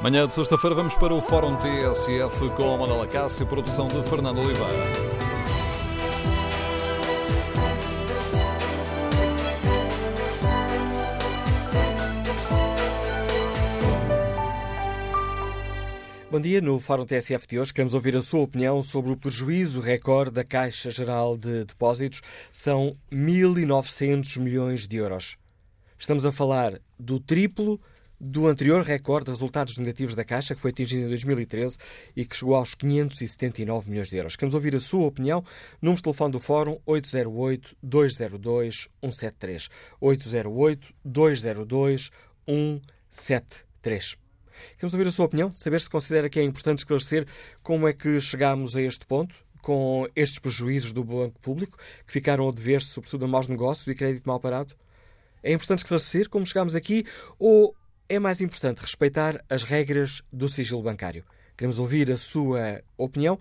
Manhã de sexta-feira vamos para o Fórum TSF com a Manuela Cássio, produção de Fernando Oliveira. Bom dia. No Fórum TSF de hoje queremos ouvir a sua opinião sobre o prejuízo recorde da Caixa Geral de Depósitos. São 1.900 milhões de euros. Estamos a falar do triplo do anterior recorde de resultados negativos da Caixa, que foi atingido em 2013 e que chegou aos 579 milhões de euros. Queremos ouvir a sua opinião. Número de telefone do Fórum 808-202-173. 808-202-173. Queremos ouvir a sua opinião, saber se considera que é importante esclarecer como é que chegámos a este ponto, com estes prejuízos do Banco Público, que ficaram a dever-se, sobretudo, a maus negócios e crédito mal parado. É importante esclarecer como chegámos aqui ou é mais importante respeitar as regras do sigilo bancário? Queremos ouvir a sua opinião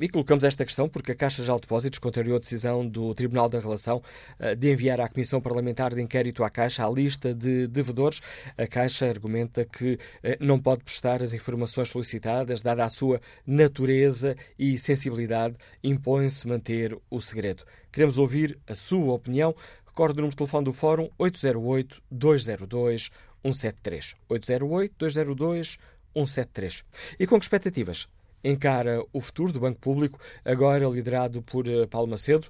e colocamos esta questão porque a Caixa de Depósitos contrariou a decisão do Tribunal da Relação eh, de enviar à Comissão Parlamentar de Inquérito à Caixa a lista de devedores. A Caixa argumenta que eh, não pode prestar as informações solicitadas, dada a sua natureza e sensibilidade, impõe-se manter o segredo. Queremos ouvir a sua opinião. Recorde o número de telefone do Fórum 808 202 173. 808 202 173. E com que expectativas? Encara o futuro do Banco Público, agora liderado por eh, Paulo Macedo.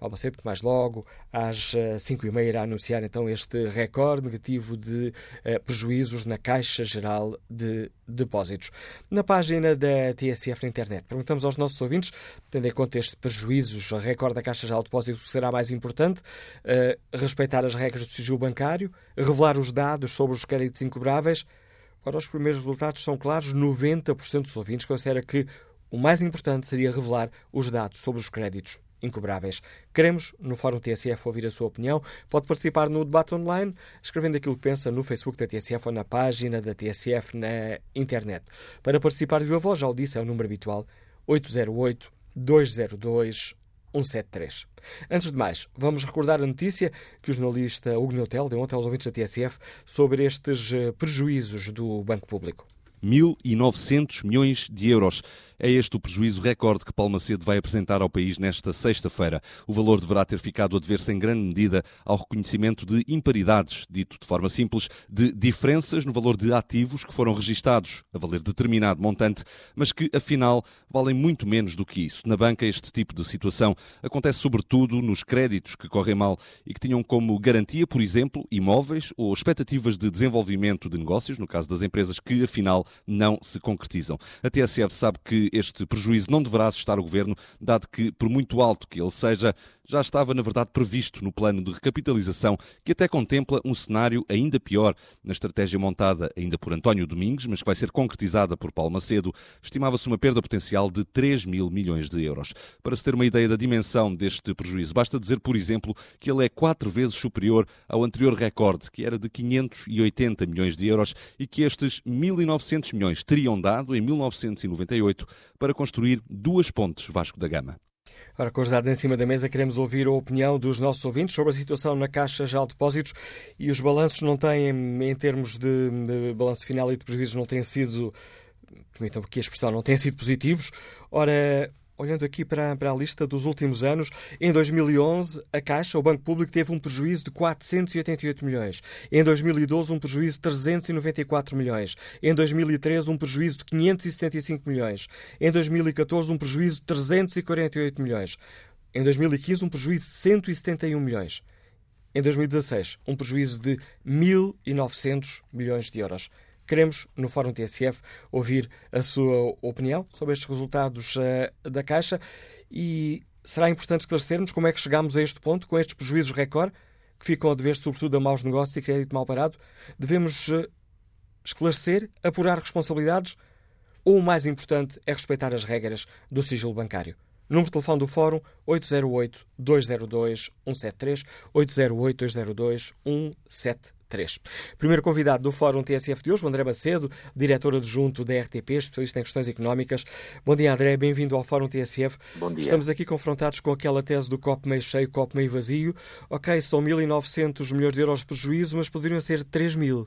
Paulo Macedo, que mais logo, às 5h30, eh, irá anunciar então este recorde negativo de eh, prejuízos na Caixa Geral de Depósitos. Na página da TSF na internet, perguntamos aos nossos ouvintes, tendo em conta estes prejuízos, a recorde da Caixa Geral de Depósitos será mais importante, respeitar as regras do sigilo bancário, revelar os dados sobre os créditos incobráveis Ora, os primeiros resultados são claros: 90% dos ouvintes considera que o mais importante seria revelar os dados sobre os créditos incobráveis. Queremos, no Fórum TSF, ouvir a sua opinião. Pode participar no debate online, escrevendo aquilo que pensa no Facebook da TSF ou na página da TSF na internet. Para participar de viva voz, já o disse, é o número habitual, 808 202 173. Antes de mais, vamos recordar a notícia que o jornalista Hugo Neutel deu ontem aos ouvintes da TSF sobre estes eh, prejuízos do Banco Público. 1.900 milhões de euros. É este o prejuízo recorde que Paulo Macedo vai apresentar ao país nesta sexta-feira. O valor deverá ter ficado a dever-se em grande medida ao reconhecimento de imparidades, dito de forma simples, de diferenças no valor de ativos que foram registados a valer determinado montante, mas que, afinal, valem muito menos do que isso. Na banca, este tipo de situação acontece sobretudo nos créditos que correm mal e que tinham como garantia, por exemplo, imóveis ou expectativas de desenvolvimento de negócios, no caso das empresas que, afinal, não se concretizam. A TSF sabe que este prejuízo não deverá assustar o governo, dado que, por muito alto que ele seja, já estava, na verdade, previsto no plano de recapitalização, que até contempla um cenário ainda pior. Na estratégia montada ainda por António Domingos, mas que vai ser concretizada por Paulo Macedo, estimava-se uma perda potencial de 3 mil milhões de euros. Para se ter uma ideia da dimensão deste prejuízo, basta dizer, por exemplo, que ele é quatro vezes superior ao anterior recorde, que era de 580 milhões de euros, e que estes 1.900 milhões teriam dado, em 1998, para construir duas pontes Vasco da Gama. Ora, com os dados em cima da mesa, queremos ouvir a opinião dos nossos ouvintes sobre a situação na Caixa de Depósitos e os balanços não têm, em termos de, de balanço final e de prejuízos, não têm sido, permitam-me que a expressão, não têm sido positivos. Ora, Olhando aqui para, para a lista dos últimos anos, em 2011, a Caixa, o Banco Público, teve um prejuízo de 488 milhões. Em 2012, um prejuízo de 394 milhões. Em 2013, um prejuízo de 575 milhões. Em 2014, um prejuízo de 348 milhões. Em 2015, um prejuízo de 171 milhões. Em 2016, um prejuízo de 1.900 milhões de euros. Queremos, no Fórum TSF, ouvir a sua opinião sobre estes resultados uh, da Caixa e será importante esclarecermos como é que chegamos a este ponto, com estes prejuízos recorde, que ficam a dever sobretudo a maus negócios e crédito mal parado. Devemos uh, esclarecer, apurar responsabilidades ou o mais importante é respeitar as regras do sigilo bancário? Número de telefone do Fórum 808-202-173, 808-202-173. 3. Primeiro convidado do Fórum TSF de hoje, o André Macedo, diretor adjunto da RTP, especialista em questões económicas. Bom dia, André, bem-vindo ao Fórum TSF. Bom dia. Estamos aqui confrontados com aquela tese do copo meio cheio, copo meio vazio. Ok, são 1.900 milhões de euros de prejuízo, mas poderiam ser 3 mil.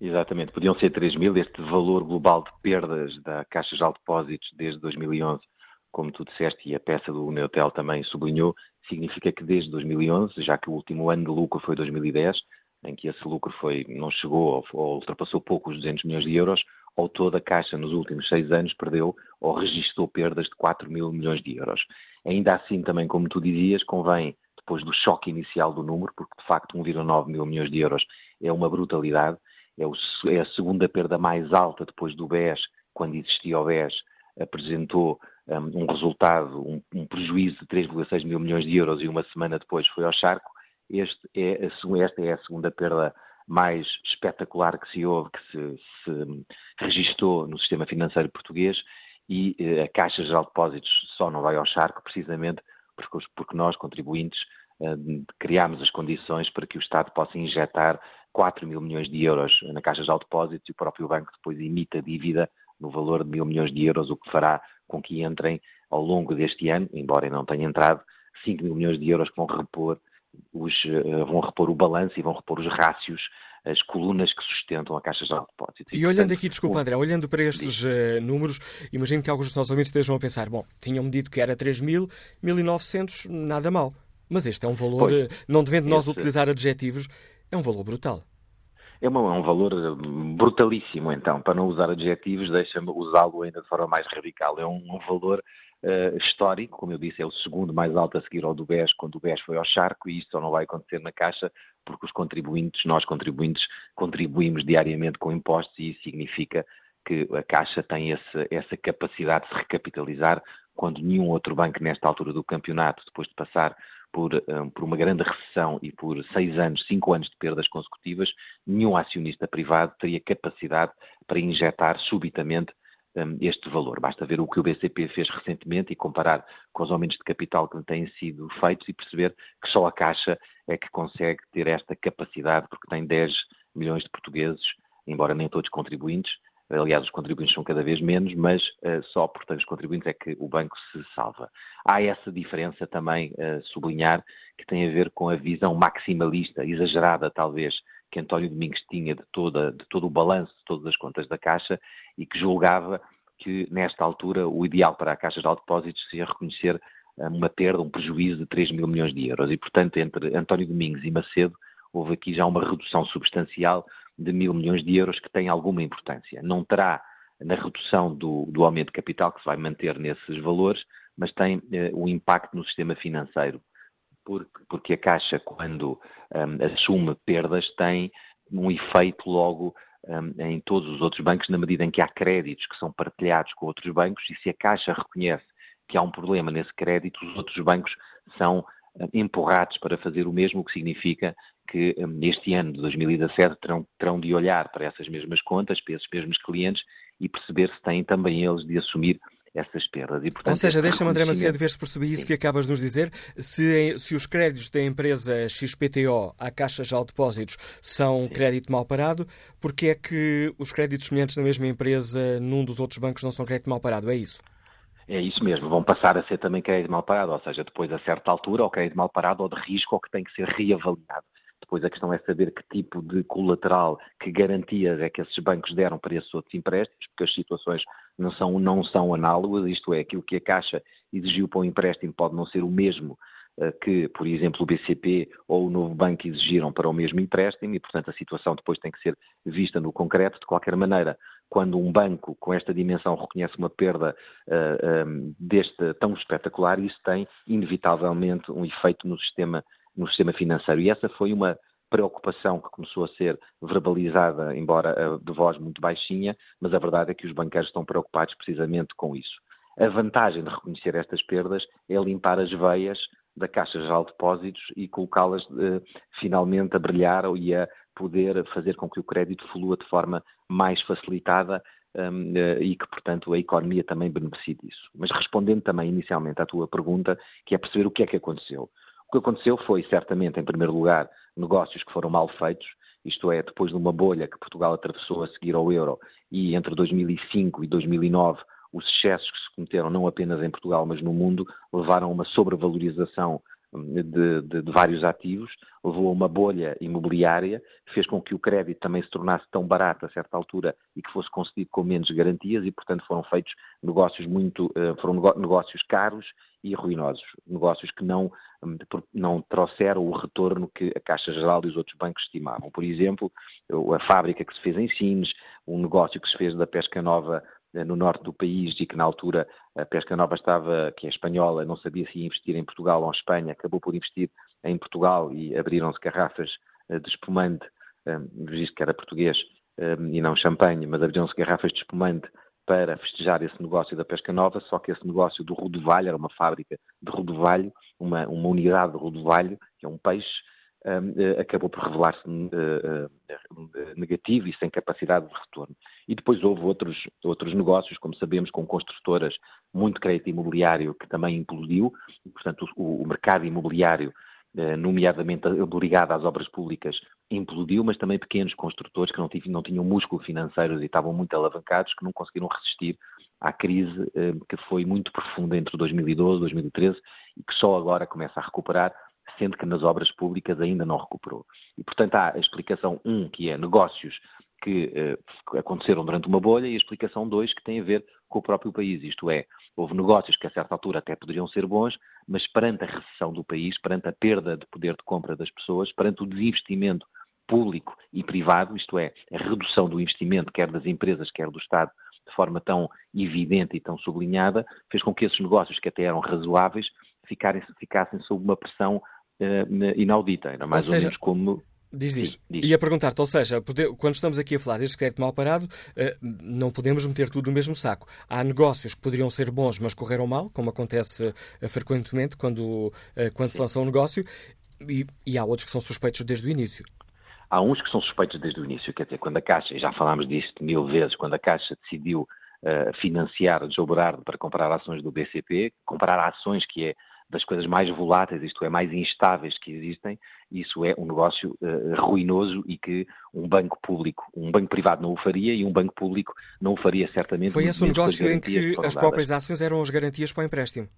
Exatamente, podiam ser 3 mil. Este valor global de perdas da Caixa de Depósitos desde 2011, como tu disseste e a peça do Neutel também sublinhou, significa que desde 2011, já que o último ano de lucro foi 2010, em que esse lucro foi, não chegou ou, ultrapassou pouco os 200 milhões de euros, ou toda a Caixa nos últimos seis anos perdeu ou registrou perdas de 4 mil milhões de euros. Ainda assim, também como tu dizias, convém, depois do choque inicial do número, porque de facto 1,9 mil milhões de euros é uma brutalidade, é, o, é, a segunda perda mais alta depois do BES, quando existia o BES, apresentou um, um resultado, um, um, prejuízo de 3,6 mil milhões de euros e uma semana depois foi ao charco. Este é a, esta é a segunda perda mais espetacular que se houve, que se, se registou no sistema financeiro português e eh, a Caixa Geral de Depósitos só não vai ao charco precisamente porque, nós, contribuintes, eh, criámos as condições para que o Estado possa injetar 4 mil milhões de euros na Caixa de Depósitos e o próprio banco depois imita dívida no valor de mil milhões de euros, o que fará com que entrem ao longo deste ano, embora não tenha entrado, 5 mil milhões de euros que vão repor, os, eh, vão repor o balanço e vão repor os rácios, as colunas que sustentam a Caixa de Depósitos. E, olhando aqui, desculpa André, olhando para estes uh, números, imagino que alguns dos nossos ouvintes estejam a pensar, bom, tinham-me dito que era 3 mil, 1.900, nada mal. Mas este é um valor, pois, eh, não devendo nós esse... utilizar adjetivos, é um valor brutal. É, uma, é um valor brutalíssimo, então, para não usar adjetivos, deixa-me usá-lo ainda de forma mais radical. É um, um valor uh, histórico, como eu disse, é o segundo mais alto a seguir ao do BES, quando o BES foi ao charco, e isto só não vai acontecer na Caixa, porque os contribuintes, nós contribuintes, contribuímos diariamente com impostos, e isso significa que a Caixa tem esse, essa capacidade de se recapitalizar. Quando nenhum outro banco, nesta altura do campeonato, depois de passar por, um, por uma grande recessão e por seis anos, cinco anos de perdas consecutivas, nenhum acionista privado teria capacidade para injetar subitamente este valor. Basta ver o que o BCP fez recentemente e comparar com os aumentos de capital que têm sido feitos e perceber que só a Caixa é que consegue ter esta capacidade, porque tem 10 milhões de portugueses, embora nem todos contribuintes, Aliás, os contribuintes são cada vez menos, mas uh, só por tantos contribuintes é que o banco se salva. Há essa diferença também uh, sublinhar que tem a ver com a visão maximalista, exagerada talvez, que António Domingos tinha de, toda, de todo o balanço de todas as contas da Caixa e que julgava que, nesta altura, o ideal para a Caixa de Depósitos seria reconhecer uh, uma perda, um prejuízo de 3 mil milhões de euros. E, portanto, entre António Domingos e Macedo, houve aqui já uma redução substancial de mil milhões de euros que tem alguma importância. Não terá na redução do, do aumento de capital, que se vai manter nesses valores, mas tem eh, um impacto no sistema financeiro, porque, porque a Caixa, quando um, assume perdas, tem um efeito logo um, em todos os outros bancos, na medida em que há créditos que são partilhados com outros bancos, e se a Caixa reconhece que há um problema nesse crédito, os outros bancos são hum, empurrados para fazer o mesmo, o que significa que neste ano de 2017 terão, terão de olhar para essas mesmas contas, para esses mesmos clientes e perceber se têm também eles de assumir essas perdas. E, portanto, Ou seja, deixa-me, André Macedo, ver se percebi isso Sim. que acabas de nos dizer. Se, se os créditos da empresa XPTO à Caixa de Depósitos são Sim. crédito mal parado, porque é que os créditos semelhantes na mesma empresa num dos outros bancos não são crédito mal parado? É isso? É isso mesmo, vão passar a ser também crédito mal parado, ou seja, depois a certa altura, ou crédito mal parado ou de risco, ou que tem que ser reavaliado. Depois a questão é saber que tipo de colateral, que garantias é que esses bancos deram para esses outros empréstimos, porque as situações não são, não são análogas, isto é, aquilo que a Caixa exigiu para o empréstimo pode não ser o mesmo eh, que, por exemplo, o BCP ou o Novo Banco exigiram para o mesmo empréstimo e, portanto, a situação depois tem que ser vista no concreto. De qualquer maneira, quando um banco com esta dimensão reconhece uma perda uh, eh, um, eh, deste tão espetacular, isso tem inevitavelmente um efeito no sistema no sistema financeiro. E essa foi uma preocupação que começou a ser verbalizada, embora eh, de voz muito baixinha, mas a verdade é que os banqueiros estão preocupados precisamente com isso. A vantagem de reconhecer estas perdas é limpar as veias da Caixa Geral de Depósitos e colocá-las eh, finalmente a brilhar e a poder fazer com que o crédito flua de forma mais facilitada um, eh, e que, portanto, a economia também beneficie disso. Mas respondendo também inicialmente à tua pergunta, que é perceber o que é que aconteceu. O que aconteceu foi, certamente, em primeiro lugar, negócios que foram mal feitos, isto é, depois de uma bolha que Portugal atravessou a seguir ao euro e entre 2005 e 2009 os excessos que se cometeram não apenas em Portugal, mas no mundo, levaram a uma sobrevalorização de, de, de, vários ativos, levou a uma bolha imobiliária, fez com que o crédito também se tornasse tão barato a certa altura e que fosse concedido com menos garantias e, portanto, foram feitos negócios muito, eh, foram negócios caros e ruinosos, negócios que não, hum, não trouxeram o retorno que a Caixa Geral e os outros bancos estimavam. Por exemplo, a fábrica que se fez em Sines, um negócio que se fez da pesca nova no norte do país e que na altura a Pesca Nova estava, que é espanhola, não sabia se ia investir em Portugal ou em Espanha, acabou por investir em Portugal e abriram-se garrafas eh, de espumante, eh, visto que era português e não champanhe, mas abriram-se garrafas de espumante para festejar esse negócio da Pesca Nova, só que esse negócio do rodovalho, era uma fábrica de rodovalho, uma, uma unidade de rodovalho, que é um peixe, acabou por revelar-se uh, negativo e sem capacidade de retorno. E depois houve outros, outros negócios, como sabemos, com construtoras, muito crédito imobiliário que também implodiu, portanto o, o mercado imobiliário nomeadamente ligado às obras públicas, implodiu, mas também pequenos construtores que não, não tinham músculo financeiros e estavam muito alavancados, que não conseguiram resistir à crise que foi muito profunda entre 2012 e 2013 e que só agora começa a recuperar sendo que nas obras públicas ainda não recuperou. E, portanto, há a explicação 1, um, que é negócios que eh, aconteceram durante uma bolha, e a explicação 2, que tem a ver com o próprio país, isto é, houve negócios que a certa altura até poderiam ser bons, mas perante a recessão do país, perante a perda de poder de compra das pessoas, perante o desinvestimento público e privado, isto é, a redução do investimento, quer das empresas, quer do Estado, de forma tão evidente e tão sublinhada, fez com que esses negócios que até eram razoáveis ficassem sob uma pressão inaudita. Era mais ou, seja, ou menos como. Diz, diz. diz. Ia perguntar-te, ou seja, quando estamos aqui a falar deste crédito mal parado, eh, não podemos meter tudo no mesmo saco. Há negócios que poderiam ser bons, mas correram mal, como acontece eh, frequentemente quando, quando se lança um negócio, e, e há outros que são suspeitos desde o início. Há uns que são suspeitos desde o início, quer dizer, quando a Caixa, e já falámos disto mil vezes, quando a Caixa decidiu uh, financiar o Joe Berardo para comprar ações do BCP, comprar ações que é das coisas mais voláteis, isto é, mais instáveis que existem, isso é um negócio uh, ruinoso e que um banco público, um banco privado não o faria e um banco público não o faria certamente. Foi esse o negócio em que as próprias ações eram as garantias para o empréstimo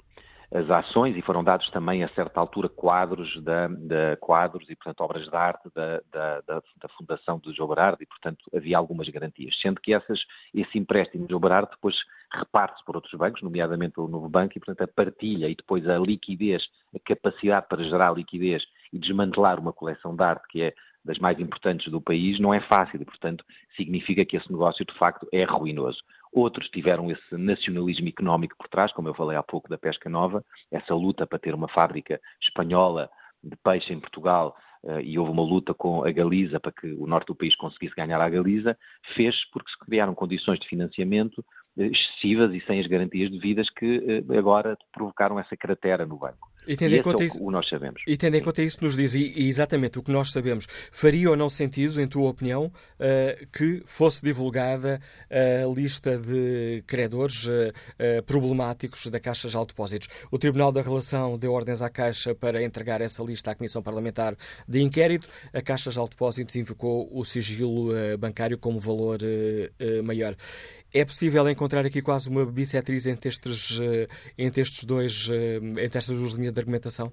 as ações e foram dados também a certa altura quadros da, da quadros e portanto obras de arte da, da, da, da Fundação de João Berardo e portanto havia algumas garantias, sendo que essas, esse empréstimo de João depois reparte-se por outros bancos, nomeadamente pelo Novo Banco e portanto a partilha e depois a liquidez, a capacidade para gerar liquidez e desmantelar uma coleção de arte que é das mais importantes do país, não é fácil e, portanto, significa que esse negócio, de facto, é ruinoso. Outros tiveram esse nacionalismo económico por trás, como eu falei há pouco da pesca nova, essa luta para ter uma fábrica espanhola de peixe em Portugal uh, e houve uma luta com a Galiza para que o norte do país conseguisse ganhar a Galiza, fez porque se criaram condições de financiamento excessivas e sem as garantias devidas que uh, agora provocaram essa cratera no banco. E tendo, em conta é isso, o nós sabemos. e tendo em conta isso, nos diz e, exatamente o que nós sabemos, faria ou não sentido, em tua opinião, uh, que fosse divulgada a lista de credores uh, uh, problemáticos da Caixa de Depósitos? O Tribunal da Relação deu ordens à Caixa para entregar essa lista à Comissão Parlamentar de Inquérito. A Caixa de Depósitos invocou o sigilo bancário como valor maior. É possível encontrar aqui quase uma bissetriz entre estes, eh, entre estes dois, eh, entre estas duas linhas de argumentação?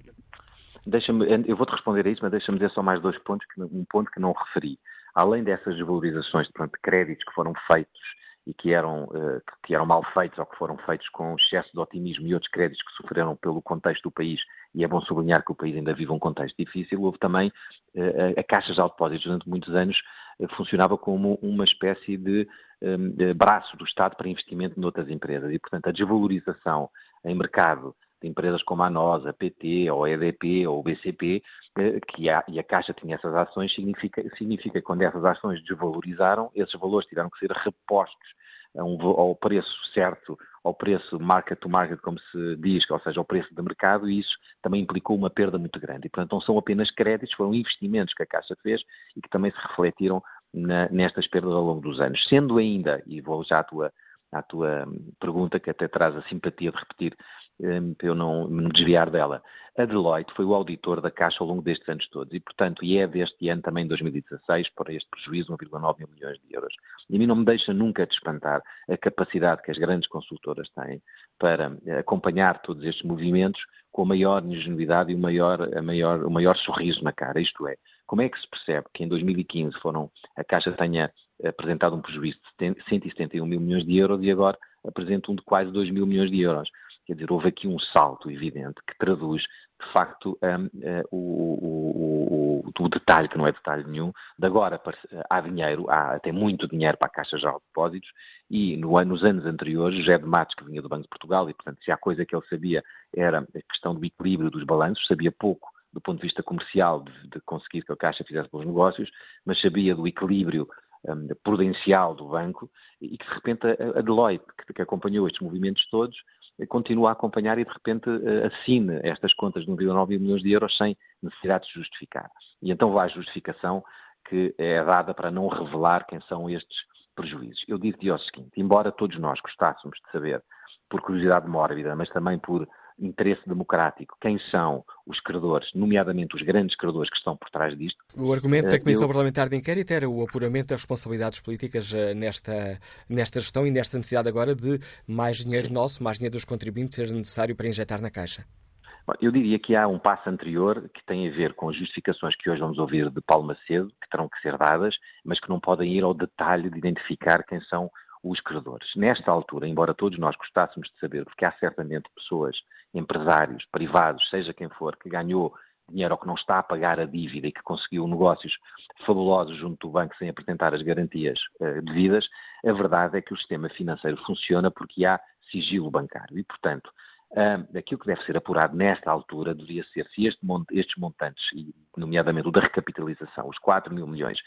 Deixa-me, eu vou-te responder a isso, mas deixa-me dizer só mais dois pontos, um ponto que não referi. Além dessas desvalorizações de créditos que foram feitos e que eram, eh, que eram mal feitos ou que foram feitos com excesso de otimismo e outros créditos que sofreram pelo contexto do país, e é bom sublinhar que o país ainda vive um contexto difícil, houve também a Caixa de Depósitos durante muitos anos funcionava como uma espécie de, hum, de braço do Estado para investimento noutras empresas. E, portanto, a desvalorização em mercado de empresas como a NOS, a PT, ou a EDP, ou o BCP, eh, que a, e a Caixa tinha essas ações, significa, significa que quando essas ações desvalorizaram, esses valores tiveram que ser repostos um, ao preço certo, ao preço market to market, como se diz, ou seja, ao preço de mercado, e isso também implicou uma perda muito grande. E, portanto, não são apenas créditos, foram investimentos que a Caixa fez e que também se refletiram na, nestas perdas ao longo dos anos. Sendo ainda, e vou já à tua, à tua pergunta, que até traz a simpatia de repetir para eu não me desviar dela. A Deloitte foi o auditor da Caixa ao longo destes anos todos e, portanto, e é deste ano também, 2016, para este prejuízo, 1,9 mil milhões de euros. E a mim não me deixa nunca de espantar a capacidade que as grandes consultoras têm para acompanhar todos estes movimentos com a maior ingenuidade e o maior, a maior, o maior sorriso na cara. Isto é, como é que se percebe que em 2015 foram, a Caixa tenha apresentado um prejuízo de 171 mil milhões de euros e agora apresenta um de quase 2 mil milhões de euros? Quer dizer, houve aqui um salto evidente que traduz, de facto, um, o, o, o, o, detalhe, que não é detalhe nenhum, de agora há dinheiro, há até muito dinheiro para a Caixa Geral de Depósitos, e no, nos anos anteriores, José de Matos, que vinha do Banco de Portugal, e portanto, se há coisa que ele sabia era a questão do equilíbrio dos balanços, sabia pouco do ponto de vista comercial de, de conseguir que a Caixa fizesse bons negócios, mas sabia do equilíbrio um, prudencial do banco e que de repente a, a Deloitte, que, que acompanhou estes movimentos todos, continua a acompanhar e de repente eh, assine estas contas de 1,9 milhões de euros sem necessidade de justificar. E então vai a justificação que é dada para não revelar quem são estes prejuízos. Eu digo-te o seguinte, embora todos nós gostássemos de saber, por curiosidade mórbida, mas também por interesse democrático, quem são os credores, nomeadamente os grandes credores que estão por trás disto. O argumento da eh, Comissão eu... Parlamentar de Inquérito era o apuramento das responsabilidades políticas eh, nesta, nesta gestão e nesta necessidade agora de mais dinheiro nosso, mais dinheiro dos contribuintes ser necessário para injetar na Caixa. Eu diria que há um passo anterior que tem a ver com as justificações que hoje vamos ouvir de Paulo Macedo, que terão que ser dadas, mas que não podem ir ao detalhe de identificar quem são os credores. Nesta altura, embora todos nós gostássemos de saber, porque há certamente pessoas, empresários, privados, seja quem for, que ganhou dinheiro ou que não está a pagar a dívida e que conseguiu negócios fabulosos junto do banco sem apresentar as garantias uh, devidas, a verdade é que o sistema financeiro funciona porque há sigilo bancário e, portanto, uh, aquilo que deve ser apurado nesta altura deveria ser se este, estes montantes, e nomeadamente o da recapitalização, os 4 mil milhões,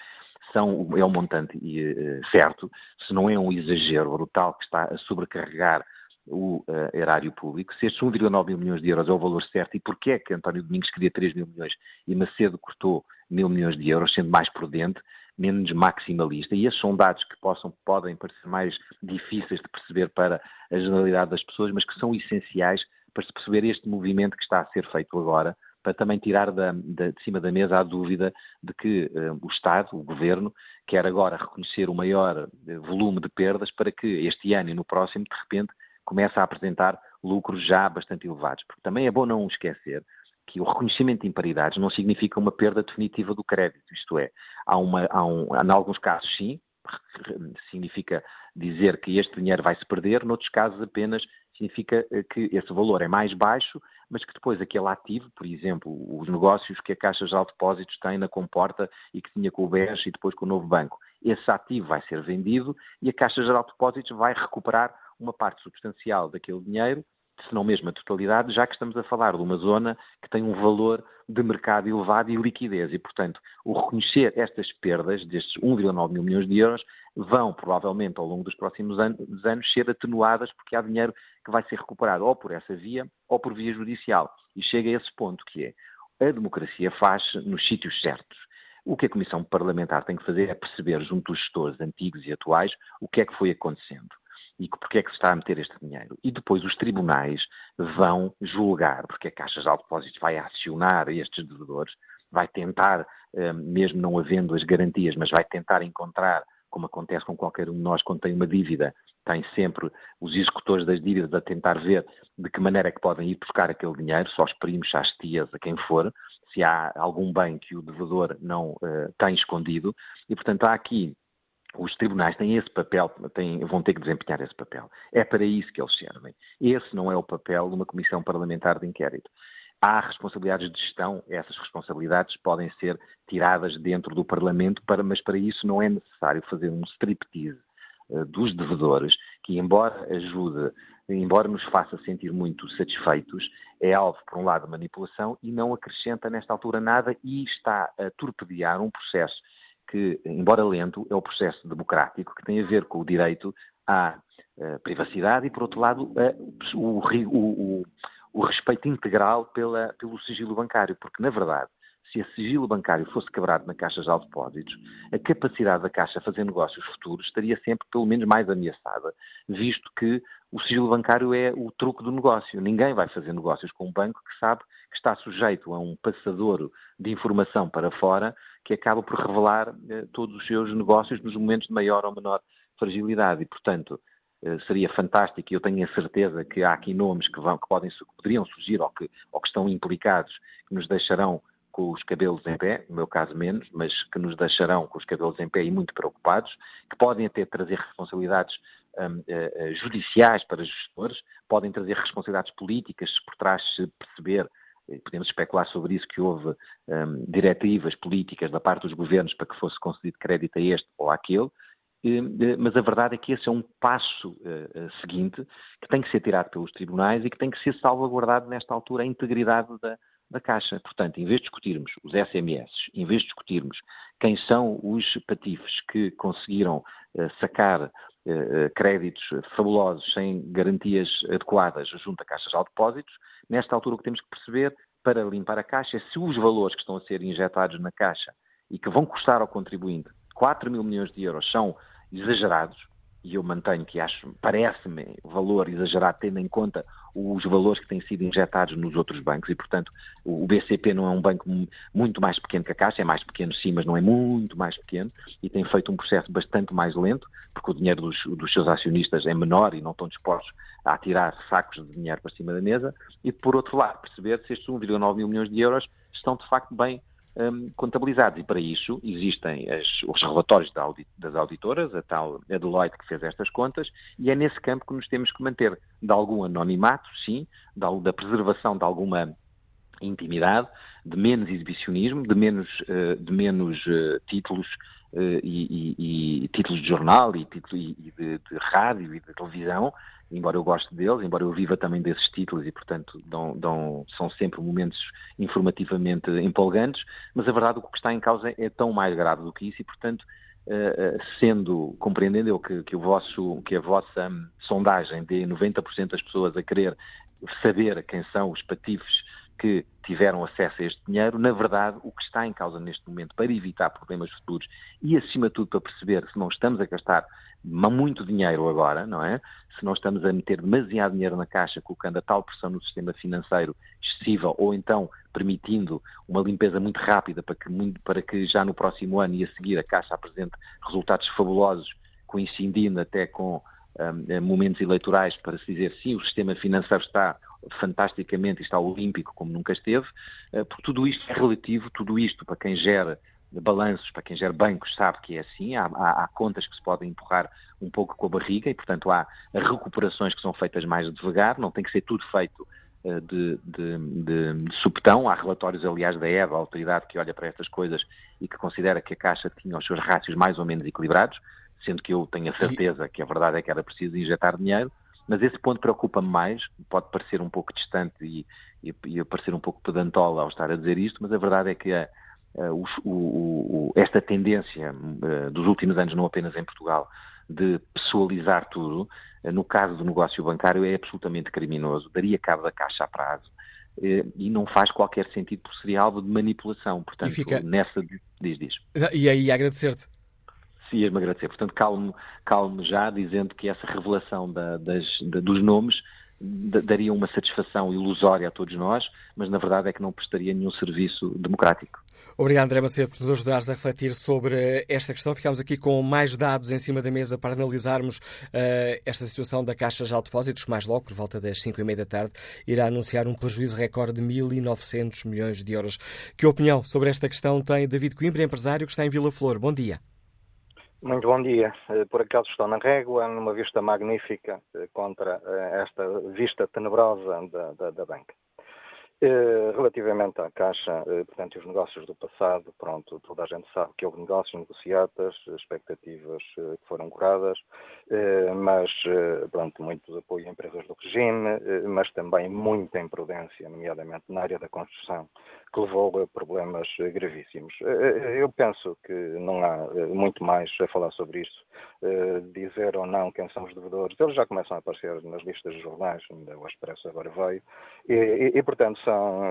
são, é um montante uh, certo, se não é um exagero brutal que está a sobrecarregar o uh, erário público, se estes 1,9 mil milhões de euros é o valor certo e porquê é que António Domingos queria 3 mil milhões e Macedo cortou mil milhões de euros, sendo mais prudente, menos maximalista. E esses são dados que possam, podem parecer mais difíceis de perceber para a generalidade das pessoas, mas que são essenciais para se perceber este movimento que está a ser feito agora para também tirar da, da, de cima da mesa a dúvida de que uh, o Estado, o Governo, quer agora reconhecer o maior uh, volume de perdas para que este ano e no próximo, de repente, comece a apresentar lucros já bastante elevados. Porque também é bom não esquecer que o reconhecimento de imparidades não significa uma perda definitiva do crédito, isto é, há, uma, há um, em alguns casos sim, significa dizer que este dinheiro vai se perder, noutros casos apenas significa eh, que esse valor é mais baixo, mas que depois aquele ativo, por exemplo, os negócios que a Caixa de Depósitos tem na Comporta e que tinha com o BES e depois com o Novo Banco, esse ativo vai ser vendido e a Caixa Geral de Depósitos vai recuperar uma parte substancial daquele dinheiro, se não mesmo a totalidade, já que estamos a falar de uma zona que tem um valor de mercado elevado e liquidez. E, portanto, o reconhecer estas perdas, destes 1,9 mil milhões de euros, vão provavelmente ao longo dos próximos anos, anos ser atenuadas porque há dinheiro que vai ser recuperado ou por essa via ou por via judicial. E chega a esse ponto que é a democracia faz nos sítios certos. O que a Comissão Parlamentar tem que fazer é perceber junto dos gestores antigos e atuais o que é que foi acontecendo e porque é que se está a meter este dinheiro. E depois os tribunais vão julgar, porque a Caixa de Depósitos vai acionar estes devedores, vai tentar, eh, mesmo não havendo as garantias, mas vai tentar encontrar como acontece com qualquer um de nós quando tem uma dívida, tem sempre os executores das dívidas a tentar ver de que maneira é que podem ir buscar aquele dinheiro, só aos primos, às tias, a quem for, se há algum bem que o devedor não uh, tem escondido. E, portanto, há aqui os tribunais têm esse papel, têm, vão ter que desempenhar esse papel. É para isso que eles servem. Esse não é o papel de uma comissão parlamentar de inquérito. Há responsabilidades de gestão, essas responsabilidades podem ser tiradas dentro do Parlamento, para, mas para isso não é necessário fazer um striptease uh, dos devedores, que embora ajude, embora nos faça sentir muito satisfeitos, é alvo, por um lado, de manipulação e não acrescenta nesta altura nada e está a torpedear um processo que, embora lento, é o processo democrático que tem a ver com o direito à uh, privacidade e, por outro lado, o, o, o, respeito integral pela, pelo sigilo bancário, porque, na verdade, se a sigilo bancário fosse quebrado na Caixa de Depósitos, a capacidade da Caixa a fazer negócios futuros estaria sempre, pelo menos, mais ameaçada, visto que o sigilo bancário é o truque do negócio. Ninguém vai fazer negócios com um banco que sabe que está sujeito a um passadouro de informação para fora que acaba por revelar eh, todos os seus negócios nos momentos de maior ou menor fragilidade. E, portanto, eh, seria fantástico e eu tenho a certeza que há aqui nomes que, vão, que podem, que poderiam surgir ou que, ou que estão implicados que nos deixarão com os cabelos em pé, no meu caso menos, mas que nos deixarão com os cabelos em pé e muito preocupados, que podem até trazer responsabilidades um, uh, judiciais para gestores, podem trazer responsabilidades políticas se por trás se perceber, podemos especular sobre isso, que houve um, diretivas políticas da parte dos governos para que fosse concedido crédito a este ou àquele, mas a verdade é que esse é um passo uh, seguinte que tem que ser tirado pelos tribunais e que tem que ser salvaguardado nesta altura a integridade da, da Caixa. Portanto, em vez de discutirmos os SMS, em vez de discutirmos quem são os patifes que conseguiram uh, sacar uh, créditos fabulosos sem garantias adequadas junto a caixas de depósitos, nesta altura o que temos que perceber para limpar a Caixa é se os valores que estão a ser injetados na Caixa e que vão custar ao contribuinte 4 mil milhões de euros são exagerados, e eu mantenho que acho, parece-me valor exagerado, tendo em conta os valores que têm sido injetados nos outros bancos. E, portanto, o BCP não é um banco muito mais pequeno que a Caixa, é mais pequeno sim, mas não é muito mais pequeno. E tem feito um processo bastante mais lento, porque o dinheiro dos, dos seus acionistas é menor e não estão dispostos a tirar sacos de dinheiro para cima da mesa. E, por outro lado, perceber se estes 1,9 mil milhões de euros estão de facto bem um, contabilizados. E para isso existem as, os relatórios da audit, das auditoras, a tal a Deloitte que fez estas contas, e é nesse campo que nos temos que manter de algum anonimato, sim, da, da preservação de alguma intimidade, de menos exibicionismo, de menos, uh, de menos uh, títulos e, e, e, títulos de jornal e, título, e de, de, rádio e de televisão, embora eu goste deles, embora eu viva também desses títulos e, portanto, dão, dão, são sempre momentos informativamente empolgantes, mas a verdade o que está em causa é tão mais grave do que isso e, portanto, Uh, sendo, compreendendo eu que, que, o vosso, que a vossa um, sondagem de 90% das pessoas a querer saber quem são os patifes que tiveram acesso a este dinheiro, na verdade, o que está em causa neste momento para evitar problemas futuros e, acima de tudo, para perceber se não estamos a gastar muito dinheiro agora, não é? Se não estamos a meter demasiado dinheiro na caixa, colocando a tal pressão no sistema financeiro excessiva, ou então permitindo uma limpeza muito rápida para que, para que já no próximo ano e a seguir a caixa apresente resultados fabulosos, coincidindo até com um, momentos eleitorais para se dizer sim, o sistema financeiro está fantasticamente, está olímpico como nunca esteve, uh, porque tudo isto é relativo, tudo isto para quem gera balanços, para quem gera bancos, sabe que é assim, há, há, há, contas que se podem empurrar um pouco com a barriga e, portanto, há recuperações que são feitas mais devagar, não tem que ser tudo feito uh, de, de, de, de supetão. Há relatórios, aliás, da EVA, a autoridade que olha para estas coisas e que considera que a Caixa tinha os seus rácios mais ou menos equilibrados sendo que eu tenho a certeza que a verdade é que era preciso injetar dinheiro, mas esse ponto preocupa-me mais, pode parecer um pouco distante e, e, e, parecer um pouco pedantola ao estar a dizer isto, mas a verdade é que a, a, o, o, esta tendência uh, dos últimos anos, não apenas em Portugal, de pessoalizar tudo, uh, no caso do negócio bancário é absolutamente criminoso, daria cabo da caixa a prazo, uh, e não faz qualquer sentido por seria alvo de manipulação. Portanto, fica... nessa. Diz, diz. E aí agradecer-te ia-me agradecer. Portanto, calmo, calmo já, dizendo que essa revelação da, das, da, dos nomes daria uma satisfação ilusória a todos nós, mas na verdade é que não prestaria nenhum serviço democrático. Obrigado, André Macedo, por nos ajudares a refletir sobre esta questão. Ficamos aqui com mais dados em cima da mesa para analisarmos uh, esta situação da Caixa de Depósitos. Mais logo, por volta das 5 e meia da tarde, irá anunciar um prejuízo recorde de 1.900 milhões de euros. Que opinião sobre esta questão tem David Coimbra, empresário que está em Vila Flor? Bom dia. Muito bom dia. Eh, por acaso estou na régua, numa vista magnífica eh, contra eh, esta vista tenebrosa da, da, da banca. Relativamente à Caixa, portanto, os negócios do passado, pronto, toda a gente sabe que houve negócios, negociatas, expectativas que foram curadas, mas, pronto, muito apoio a empresas do regime, mas também muita imprudência, nomeadamente na área da construção, que levou a problemas gravíssimos. Eu penso que não há muito mais a falar sobre isso, dizer ou não quem são os devedores, eles já começam a aparecer nas listas de jornais, ainda o Expresso agora veio, e, e, portanto, são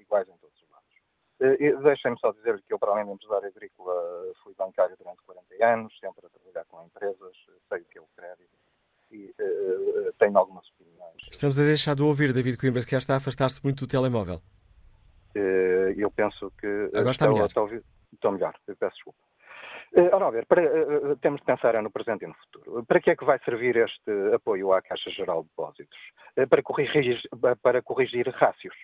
iguais em todos os lados. Deixem-me só dizer que eu, para além de empresário agrícola, fui bancário durante 40 anos, sempre a trabalhar com empresas, sei o que é o crédito e tenho algumas opiniões. Estamos a deixar de ouvir David Coimbra, que já está a afastar-se muito do telemóvel. Uh, eu penso que... Agora está melhor. Estou, estou melhor, eu peço desculpa. Uh, ora, ver, para, temos de pensar no presente e no futuro. Para que é que vai servir este apoio à Caixa Geral de Depósitos? Para, corrigir, para corrigir rácios.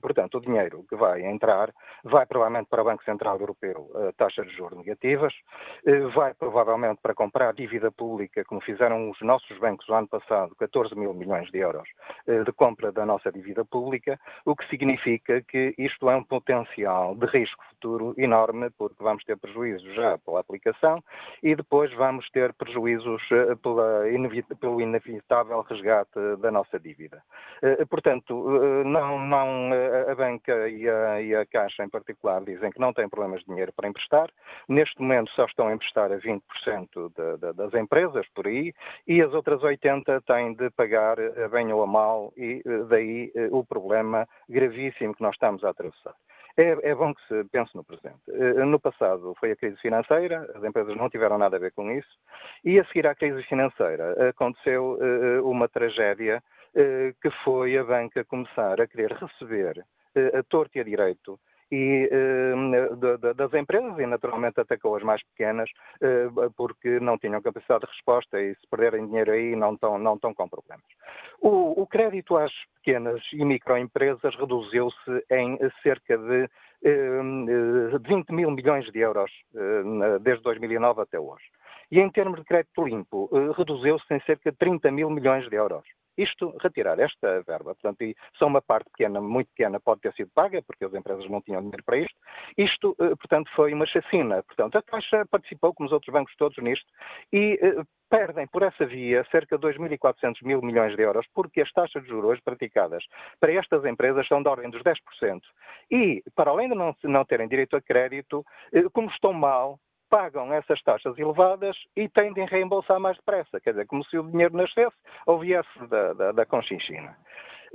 Portanto, o dinheiro que vai entrar vai provavelmente para o Banco Central Europeu a taxas de juros negativas, eh, vai provavelmente para comprar dívida pública, como fizeram os nossos bancos no ano passado, 14 mil milhões de euros eh, de compra da nossa dívida pública, o que significa que isto é um potencial de risco futuro enorme, porque vamos ter prejuízos já pela aplicação e depois vamos ter prejuízos eh, pela, pelo inevitável resgate da nossa dívida. Portanto, não, não a banca e a, e a, Caixa em particular dizem que não têm problemas de dinheiro para emprestar. Neste momento só estão a emprestar a 20% de, de, das empresas por aí e as outras 80% têm de pagar a bem ou a mal e eh, daí eh, o problema gravíssimo que nós estamos a atravessar. É, é, bom que se pense no presente. Eh, no passado foi a crise financeira, as empresas não tiveram nada a ver com isso, e a seguir à crise financeira aconteceu uma tragédia eh, que foi a banca começar a querer receber eh, a torto e a direito e uh, das empresas e naturalmente atacou as mais pequenas porque não tinham capacidade de resposta e se perderem dinheiro aí não estão, não estão com problemas. O, o crédito às pequenas e microempresas reduziu-se em cerca de uh, 20 mil milhões de euros desde 2009 até hoje. E em termos de crédito limpo, reduziu-se em cerca de 30 mil milhões de euros. Isto, retirar esta verba, portanto, e só uma parte pequena, muito pequena, pode ter sido paga, porque as empresas não tinham dinheiro para isto. Isto, eh, portanto, foi uma chacina. Portanto, a Caixa participou, como os outros bancos todos, nisto, e eh, perdem por essa via cerca de 2.400 mil milhões de euros, porque as taxas de juros praticadas para estas empresas são da ordem dos 10%. E, para além de não, não terem direito a crédito, eh, como estão mal, pagam essas taxas elevadas e tendem a reembolsar mais depressa. Quer dizer, como se o dinheiro nascesse ou viesse da, da, da Conchinchina.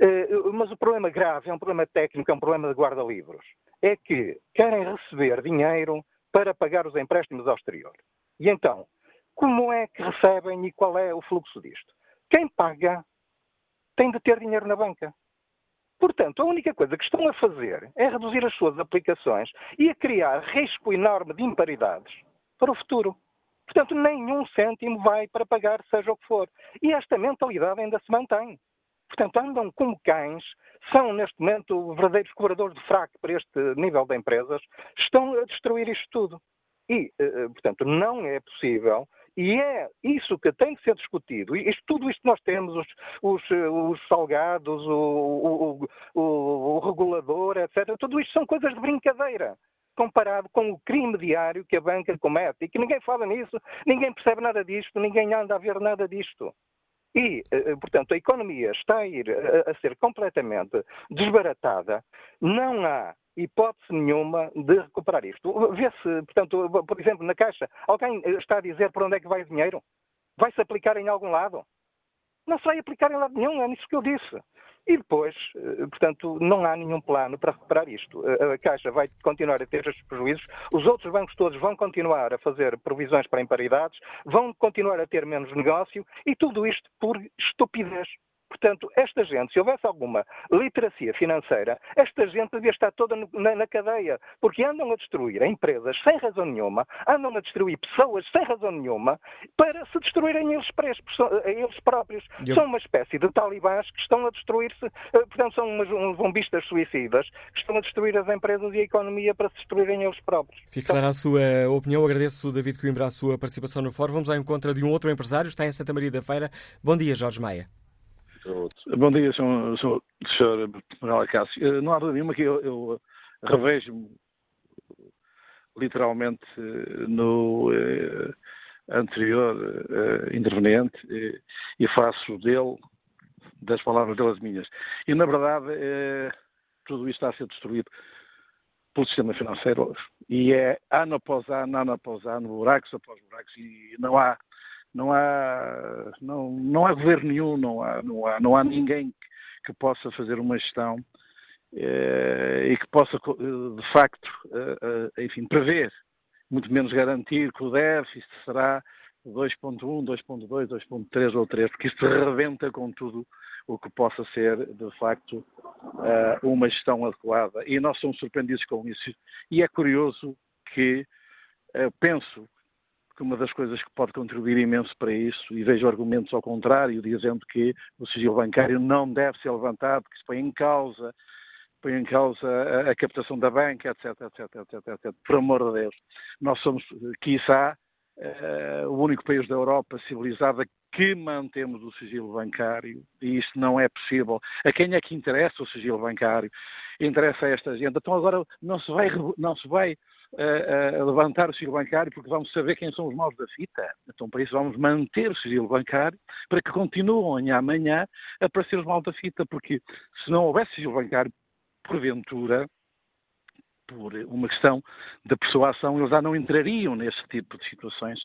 Uh, mas o problema grave é um problema técnico, é um problema de guarda-livros. É que querem receber dinheiro para pagar os empréstimos ao exterior. E então, como é que recebem e qual é o fluxo disto? Quem paga tem de ter dinheiro na banca. Portanto, a única coisa que estão a fazer é reduzir as suas aplicações e a criar risco enorme de imparidades para o futuro. Portanto, nenhum cêntimo vai para pagar seja o que for. E esta mentalidade ainda se mantém. Portanto, andam como cães, são neste momento verdadeiros cobradores de fraco para este nível de empresas, estão a destruir isto tudo. E, eh, eh, portanto, não é possível e é isso que tem que ser discutido. Isto, tudo isto que nós temos, os, os, os salgados, o, o, o, o, regulador, etc., tudo isto são coisas de brincadeira comparado com o crime diário que a banca comete e que ninguém fala nisso, ninguém percebe nada disto, ninguém anda a ver nada disto. E, eh, eh, portanto, a economia está a ir a, a ser completamente desbaratada. Não há hipótese nenhuma de recuperar isto. Vê-se, portanto, por exemplo, na Caixa, alguém está a dizer para onde é que vai o dinheiro? Vai-se aplicar em algum lado? Não se vai aplicar em lado nenhum, é nisso que eu disse. E depois, eh, portanto, não há nenhum plano para recuperar isto. A Caixa vai continuar a ter estes prejuízos, os outros bancos todos vão continuar a fazer provisões para imparidades, vão continuar a ter menos negócio e tudo isto por estupidez. Portanto, esta gente, se houvesse alguma literacia financeira, esta gente devia estar toda na, na, cadeia, porque andam a destruir empresas sem razão nenhuma, andam a destruir pessoas sem razão nenhuma, para se destruírem eles, eles próprios. Eu... São uma espécie de talibãs que estão a destruir-se, eh, portanto, são umas, uns bombistas suicidas que estão a destruir as empresas e a economia para se destruírem eles próprios. Fica clara a sua opinião. Agradeço, David Coimbra, a sua participação no fórum. Vamos ao encontro de um outro empresário, está em Santa Maria da Feira. Bom dia, Jorge Maia. Bom dia, Sr. Manuel Cássio. Eh, não há dúvida nenhuma que eu, eu revejo-me literalmente eh, no eh, anterior eh, interveniente eh, e faço dele, das palavras dele, as minhas. E, na verdade, eh, tudo isto está a ser destruído pelo sistema financeiro e é ano após ano, ano após ano, buracos após buracos e não há não há, não, não há governo nenhum, não há, não há, não há ninguém que, possa fazer uma gestão e que possa, de facto, enfim, prever, muito menos garantir que o déficit será 2.1, 2.2, 2.3 ou 3, porque isto rebenta com tudo o que possa ser, de facto, uma gestão adequada. E nós somos surpreendidos com isso. E é curioso que penso que uma das coisas que pode contribuir imenso para isso, e vejo argumentos ao contrário, dizendo que o sigilo bancário não deve ser levantado, que se põe em causa, põe em causa a, a captação da banca, etc, etc, etc, etc. Por amor de Deus. Nós somos, quiçá, uh, o único país da Europa civilizada que mantemos o sigilo bancário, e isto não é possível. A quem é que interessa o sigilo bancário? Interessa a esta gente. Então agora não se vai, não se vai a, levantar o sigilo bancário porque vamos saber quem são os maus da fita. Então, para isso, vamos manter o sigilo bancário para que continuem amanhã a aparecer os maus da fita, porque se não houvesse sigilo bancário, porventura, por uma questão de persuasão, eles já não entrariam nesse tipo de situações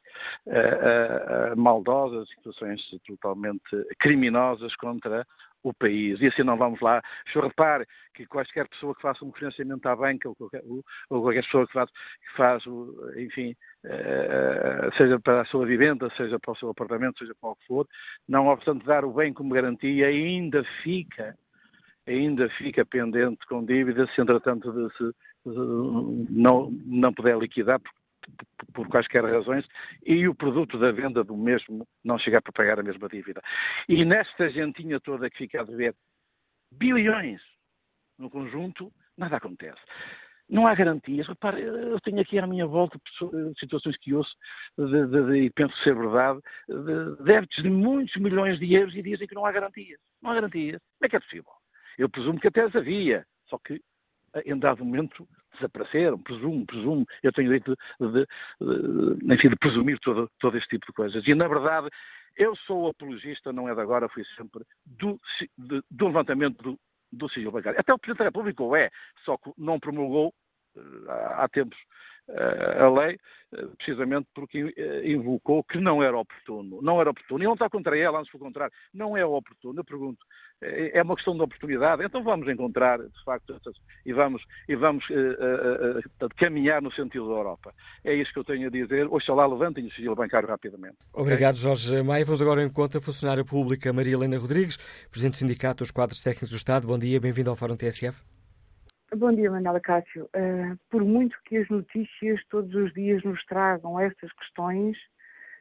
uh, uh, uh, maldosas, situações totalmente criminosas contra o país. E assim não vamos lá. Repare que qualquer pessoa que faça um financiamento à banca ou qualquer, ou qualquer pessoa que faz, que faz enfim, seja para a sua vivenda, seja para o seu apartamento, seja para o que for, não obstante dar o bem como garantia, ainda fica ainda fica pendente com dívidas se entretanto de se não, não puder liquidar por, por, quaisquer razões e o produto da venda do mesmo não chegar para pagar a mesma dívida. E nesta gentinha toda que fica a dever bilhões no conjunto, nada acontece. Não há garantias. Repare, eu tenho aqui à minha volta situações que ouço e penso ser verdade, de débitos de muitos milhões de euros e dizem que não há garantias. Não há garantias. Como é que é possível? Eu presumo que até as havia, só que em dado momento desapareceram, presumo, presumo, eu tenho direito de, de, de, enfim, de presumir todo, todo este tipo de coisas. E, na verdade, eu sou apologista, não é de agora, fui sempre, do, do levantamento do, do sigilo bancário. Até o Presidente da República o é, só que não promulgou eh, há tempos eh, a lei, precisamente porque eh, invocou que não era oportuno. Não era oportuno. E não está contra ela, antes pelo contrário. Não é oportuno. Eu pergunto, é uma questão de oportunidade. Então vamos encontrar, de facto, e vamos, e vamos uh, uh, uh, caminhar no sentido da Europa. É isso que eu tenho a dizer. Oxalá levantem o sigilo bancário rapidamente. Obrigado, okay? Jorge Maia. Vamos agora em conta a funcionária pública Maria Helena Rodrigues, Presidente do Sindicato dos Quadros Técnicos do Estado. Bom dia, bem-vindo ao Fórum TSF. Bom dia, Manuela Cássio. Uh, por muito que as notícias todos os dias nos tragam estas questões,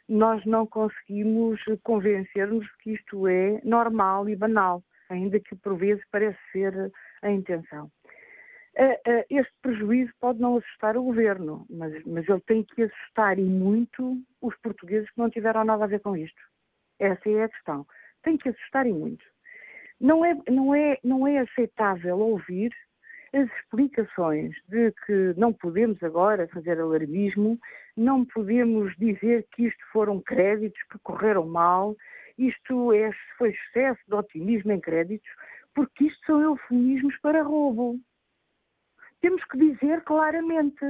nós não conseguimos convencer-nos que isto é normal e banal, ainda que por vezes parece ser a intenção. Uh, uh, este prejuízo pode não assustar o governo, mas, mas ele tem que assustar e muito os portugueses que não tiveram nada a ver com isto. Essa é a questão. Tem que assustar e muito. Não é, não é, não é aceitável ouvir as explicações de que não podemos agora fazer alarmismo, não podemos dizer que isto foram créditos que correram mal, isto é, foi excesso de otimismo em créditos, porque isto são eufemismos para roubo. Temos que dizer claramente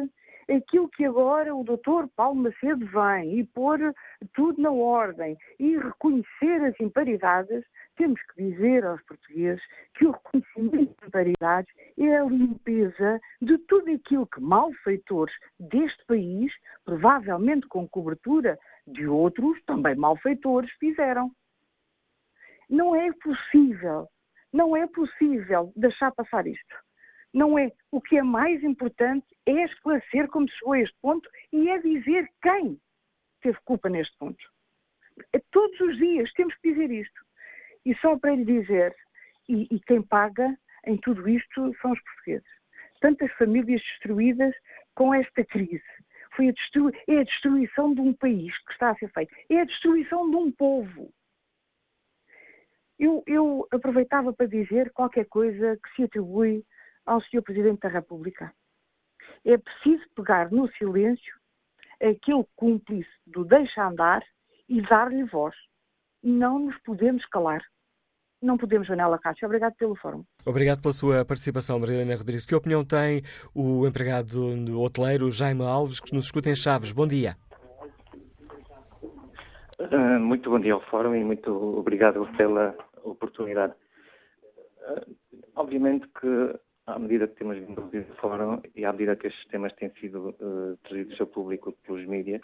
aquilo que agora o doutor Paulo Macedo vem e pôr tudo na ordem e reconhecer as imparidades, temos que dizer aos portugueses que o reconhecimento de imparidades é a limpeza de tudo aquilo que malfeitores deste país, provavelmente com cobertura de outros, também malfeitores, fizeram. Não é possível, não é possível deixar passar isto. Não é. O que é mais importante é esclarecer como chegou a este ponto e é dizer quem teve culpa neste ponto. Todos os dias temos que dizer isto. E só para lhe dizer, e, e quem paga em tudo isto são os portugueses. Tantas famílias destruídas com esta crise. Foi a destru... É a destruição de um país que está a ser feito. É a destruição de um povo. Eu, eu aproveitava para dizer qualquer coisa que se atribui ao Sr. Presidente da República. É preciso pegar no silêncio aquele cúmplice do deixa andar e dar-lhe voz. Não nos podemos calar. Não podemos, Janela Cássio. Obrigado pelo fórum. Obrigado pela sua participação, Marilena Rodrigues. Que opinião tem o empregado do hoteleiro Jaime Alves, que nos escuta em Chaves? Bom dia. Uh, muito bom dia ao fórum e muito obrigado pela oportunidade. Uh, obviamente que à medida que temos vindo a ouvir o fórum e à medida que estes temas têm sido uh, trazidos ao público pelos mídias,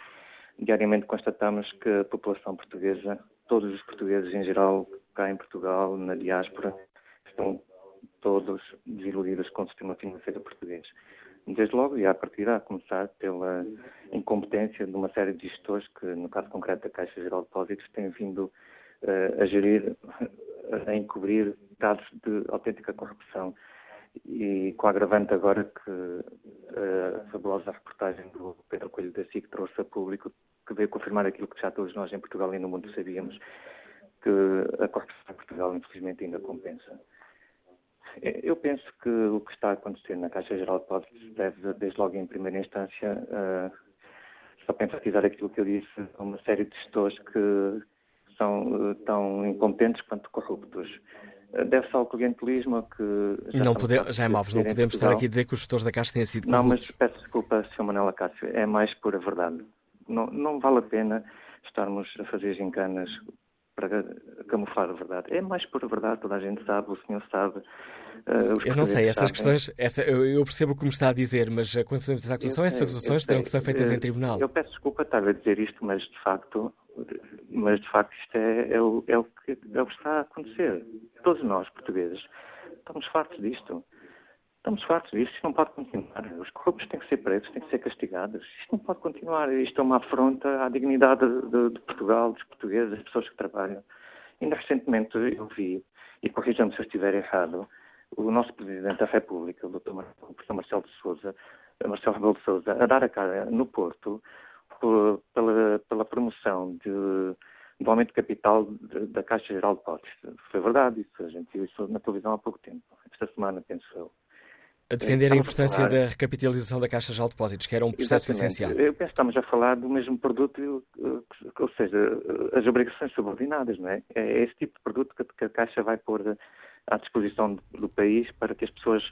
diariamente constatamos que a população portuguesa, todos os portugueses em geral, cá em Portugal, na diáspora, estão todos desiludidos com o sistema financeiro português. Desde logo, e a partir a começar pela incompetência de uma série de gestores que, no caso concreto da Caixa Geral de Depósitos, têm vindo uh, a gerir, a encobrir dados de autêntica corrupção. E com a agravante agora que uh, a fabulosa reportagem do Pedro Coelho da SIC trouxe a público, que veio confirmar aquilo que já todos nós em Portugal e no mundo sabíamos, que a corrupção em Portugal, infelizmente, ainda compensa. Eu penso que o que está a acontecer na Caixa Geral de Depósitos deve, desde logo em primeira instância, uh, só para enfatizar aquilo que eu disse, a uma série de gestores que são uh, tão incompetentes quanto corruptos. Uh, Deve-se ao clientelismo que... Já não pode, já é Malves, não podemos estar aqui a dizer que os gestores da Caixa têm sido corruptos. Não, mas peço desculpa, Sr. Manela Cássio, é mais pura verdade. Não, não vale a pena estarmos a fazer gincanas para camuflar a verdade. É mais por verdade, toda a gente sabe, o senhor sabe. Uh, eu não sei, essas sabem. questões, essa, eu, eu, percebo o que me está a dizer, mas eh, quando fazemos essa acusação, essas acusações terão que ser feitas em tribunal. Eu peço desculpa estar a dizer isto, mas de facto, mas de facto isto é, é, o, é, o, que, é o que está a acontecer. Todos nós, portugueses, estamos fartos disto. Estamos fartos disto, isto não pode continuar. Os corruptos têm que ser presos, têm que ser castigados. Isto não pode continuar. Isto é uma afronta à dignidade de, de Portugal, dos portugueses, das pessoas que trabalham. Ainda recentemente eu vi, e corrijam-me se eu estiver errado, o nosso Presidente da República, o Dr. Marcelo de Souza, Marcelo Rebelo de Souza, a dar a cara no Porto por, pela, pela promoção de, do aumento de capital de, da Caixa Geral de Depósitos. Foi verdade isso, a gente viu isso na televisão há pouco tempo, esta semana, penso eu a defender a importância a da recapitalização da Caixa de Depósitos, que era um processo Exatamente. essencial. Eu penso que estamos a falar do mesmo produto, ou seja, as obrigações subordinadas, não é? É esse tipo de produto que a Caixa vai pôr à disposição do país para que as pessoas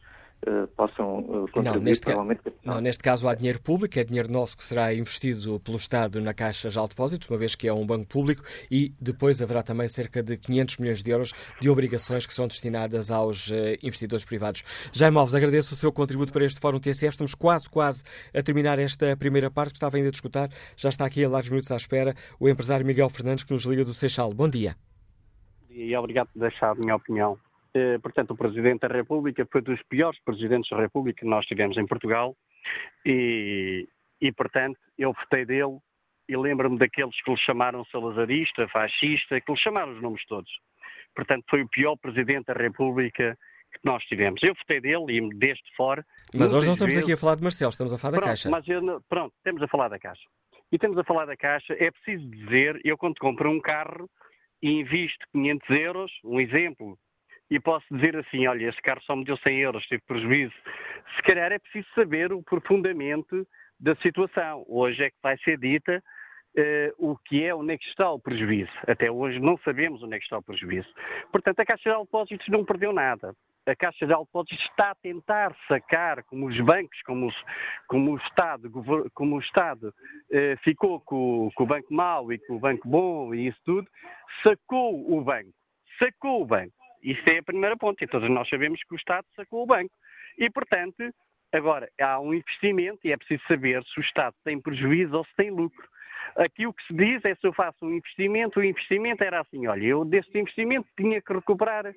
uh, possam uh, contribuir não, neste aumento Não, neste caso há dinheiro público, é dinheiro nosso que será investido pelo Estado na Caixa de Depósitos, uma vez que é um banco público, e depois haverá também cerca de 500 milhões de euros de obrigações que são destinadas aos uh, investidores privados. Jaime Alves, agradeço o seu contributo para este Fórum TSF. Estamos quase, quase a terminar esta primeira parte, que estava ainda a escutar. Já está aqui a largos minutos à espera o empresário Miguel Fernandes, que nos liga do Seixal. Bom dia. E obrigado por deixar a minha opinião. Eh, portanto, o Presidente da República foi dos piores Presidentes da República que nós tivemos em Portugal e, e portanto, eu votei dele e lembro-me daqueles que lhe chamaram salazarista, fascista, que lhe chamaram os nomes todos. Portanto, foi o pior Presidente da República que nós tivemos. Eu votei dele e desde fora. Mas hoje não estamos vezes... aqui a falar de Marcelo, estamos a falar pronto, da Caixa. Mas eu, pronto, estamos a falar da Caixa. E estamos a falar da Caixa, é preciso dizer, eu quando compro um carro e invisto 500 euros, um exemplo, e posso dizer assim, olha, este carro só me deu 100 euros, tive prejuízo. Se calhar é preciso saber o profundamente da situação. Hoje é que vai ser dita uh, o que é, onde é que está o prejuízo. Até hoje não sabemos onde é que está o prejuízo. Portanto, a Caixa de Depósitos não perdeu nada. A Caixa de Depósitos está a tentar sacar, como os bancos, como, os, como o Estado, como o Estado uh, ficou com, com o banco mau e com o banco bom e isso tudo, sacou o banco. Sacou o banco isso é a primeira ponta. E todos nós sabemos que o Estado sacou o banco. E, portanto, agora há um investimento e é preciso saber se o Estado tem prejuízo ou se tem lucro. Aqui o que se diz é se eu faço um investimento, o investimento era assim, olha, eu deste investimento tinha que recuperar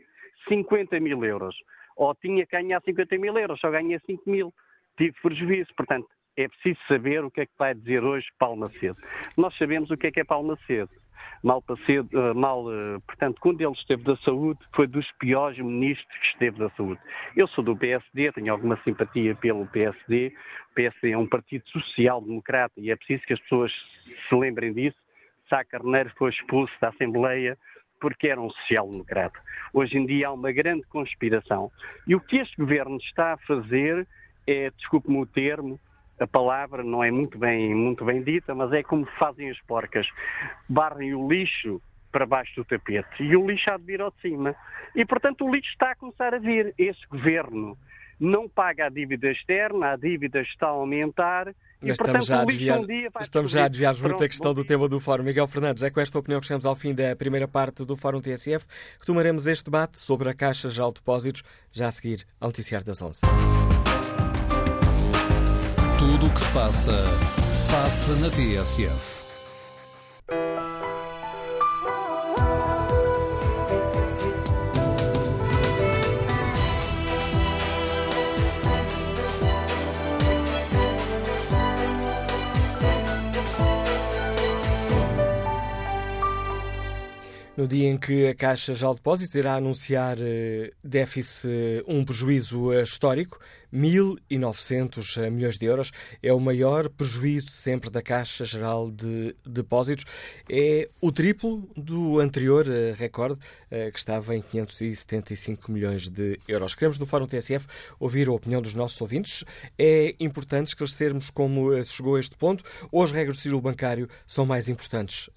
50 mil euros, ou tinha que ganhar 50 mil euros, só ganhei 5 mil, tive prejuízo. Portanto, é preciso saber o que é que vai dizer hoje Palma Cedo. Nós sabemos o que é que é Palma Cedo mal, cedo, eh, mal, eh, portanto, quando ele esteve da saúde, foi dos piores ministros que esteve da saúde. Eu sou do PSD, tenho alguma simpatia pelo PSD. O PSD é um partido social-democrata e é preciso que as pessoas se lembrem disso. Sá Carneiro foi expulso da Assembleia porque era um social-democrata. Hoje em dia há uma grande conspiração. E o que este governo está a fazer é, desculpe-me o termo, a palavra não é muito bem, muito bem dita, mas é como fazem as porcas. Barrem o lixo para baixo do tapete e o lixo há de vir ao de cima. E, portanto, o lixo está a começar a vir. Esse governo não paga a dívida externa, a dívida está a aumentar. Mas e, portanto, estamos já a desviar, um estamos já a desviar muito Pronto, a questão do tema do Fórum. Miguel Fernandes, é com esta opinião que chegamos ao fim da primeira parte do Fórum TSF. Retomaremos este debate sobre a Caixa de Depósitos já a seguir ao Noticiário das 11. Tudo o que se passa, passa na TSF. No dia em que a Caixa de Depósitos irá anunciar eh, déficit, um prejuízo eh, histórico, 1.900 eh, milhões de euros, é o maior prejuízo sempre da Caixa Geral de Depósitos. É o triplo do anterior recorde, que estava em 575 milhões de euros. Queremos, no Fórum TSF, ouvir a opinião dos nossos ouvintes. É importante esclarecermos como se chegou a este ponto ou as regras do sigilo bancário são mais importantes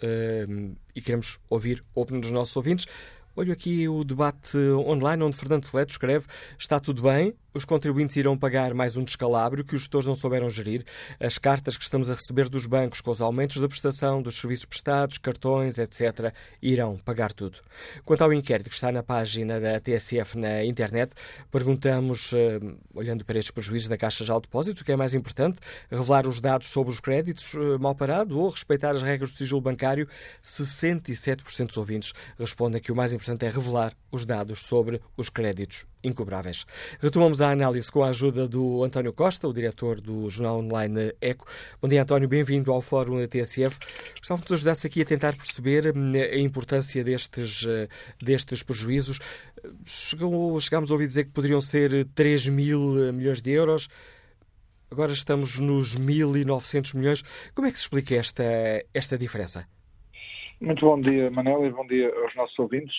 e queremos ouvir a opinião dos nossos ouvintes. Olho aqui o debate online onde Fernando Toledo escreve: Está tudo bem, os contribuintes irão pagar mais um descalabro que os gestores não souberam gerir. As cartas que estamos a receber dos bancos com os aumentos da prestação, dos serviços prestados, cartões, etc., irão pagar tudo. Quanto ao inquérito que está na página da TSF na internet, perguntamos, eh, olhando para estes prejuízos da Caixa de Depósitos, o que é mais importante, revelar os dados sobre os créditos eh, mal parados ou respeitar as regras do sigilo bancário? 67% dos ouvintes respondem que o mais importante é revelar os dados sobre os créditos incobráveis. Retomamos a análise com a ajuda do António Costa, o diretor do jornal online ECO. Bom dia, António, bem-vindo ao Fórum da TSF. Gostava que nos ajudasse aqui a tentar perceber hum, a importância destes, eh, destes prejuízos. chegámos a ouvir dizer que poderiam ser 3 mil milhões de euros. Agora estamos nos 1.900 milhões. Como é que se explica esta, esta diferença? Muito bom dia, Manela, e bom dia aos nossos ouvintes.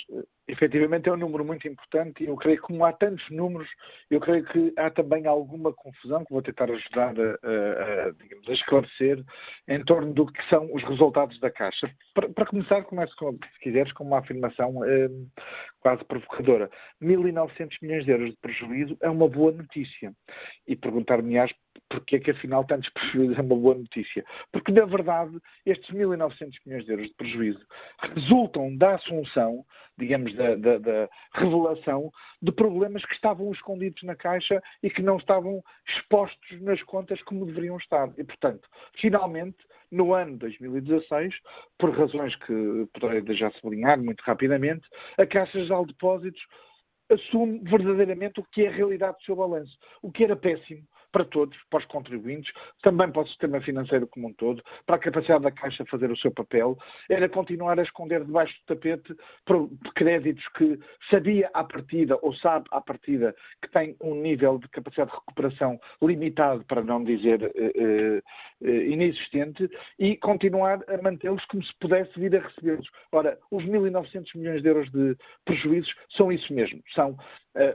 Efetivamente é um número muito importante e eu creio que como há tantos números, eu creio que há também alguma confusão que vou tentar ajudar a, a, a, digamos, a esclarecer em torno do que são os resultados da Caixa. Para, para começar, começo, com, se quiseres, com uma afirmação eh, quase provocadora. 1.900 milhões de euros de prejuízo é uma boa notícia. E perguntar-me-ás porque é que afinal tantos prejuízos é uma boa notícia? Porque, na verdade, estes 1.900 milhões de euros de prejuízo resultam da assunção, digamos, da, da, da, revelação de problemas que estavam escondidos na Caixa e que não estavam expostos nas contas como deveriam estar. E, portanto, finalmente, no ano 2016, por razões que poderei já sublinhar muito rapidamente, a Caixa Geral de Depósitos assume verdadeiramente o que é a realidade do seu balanço, o que era péssimo, para todos, para os contribuintes, também para o sistema financeiro como um todo, para a capacidade da Caixa fazer o seu papel, era continuar a esconder debaixo do tapete créditos que sabia à partida, ou sabe à partida, que tem um nível de capacidade de recuperação limitado, para não dizer eh, eh, inexistente, e continuar a mantê-los como se pudesse vir a recebê-los. Ora, os 1.900 milhões de euros de prejuízos são isso mesmo, são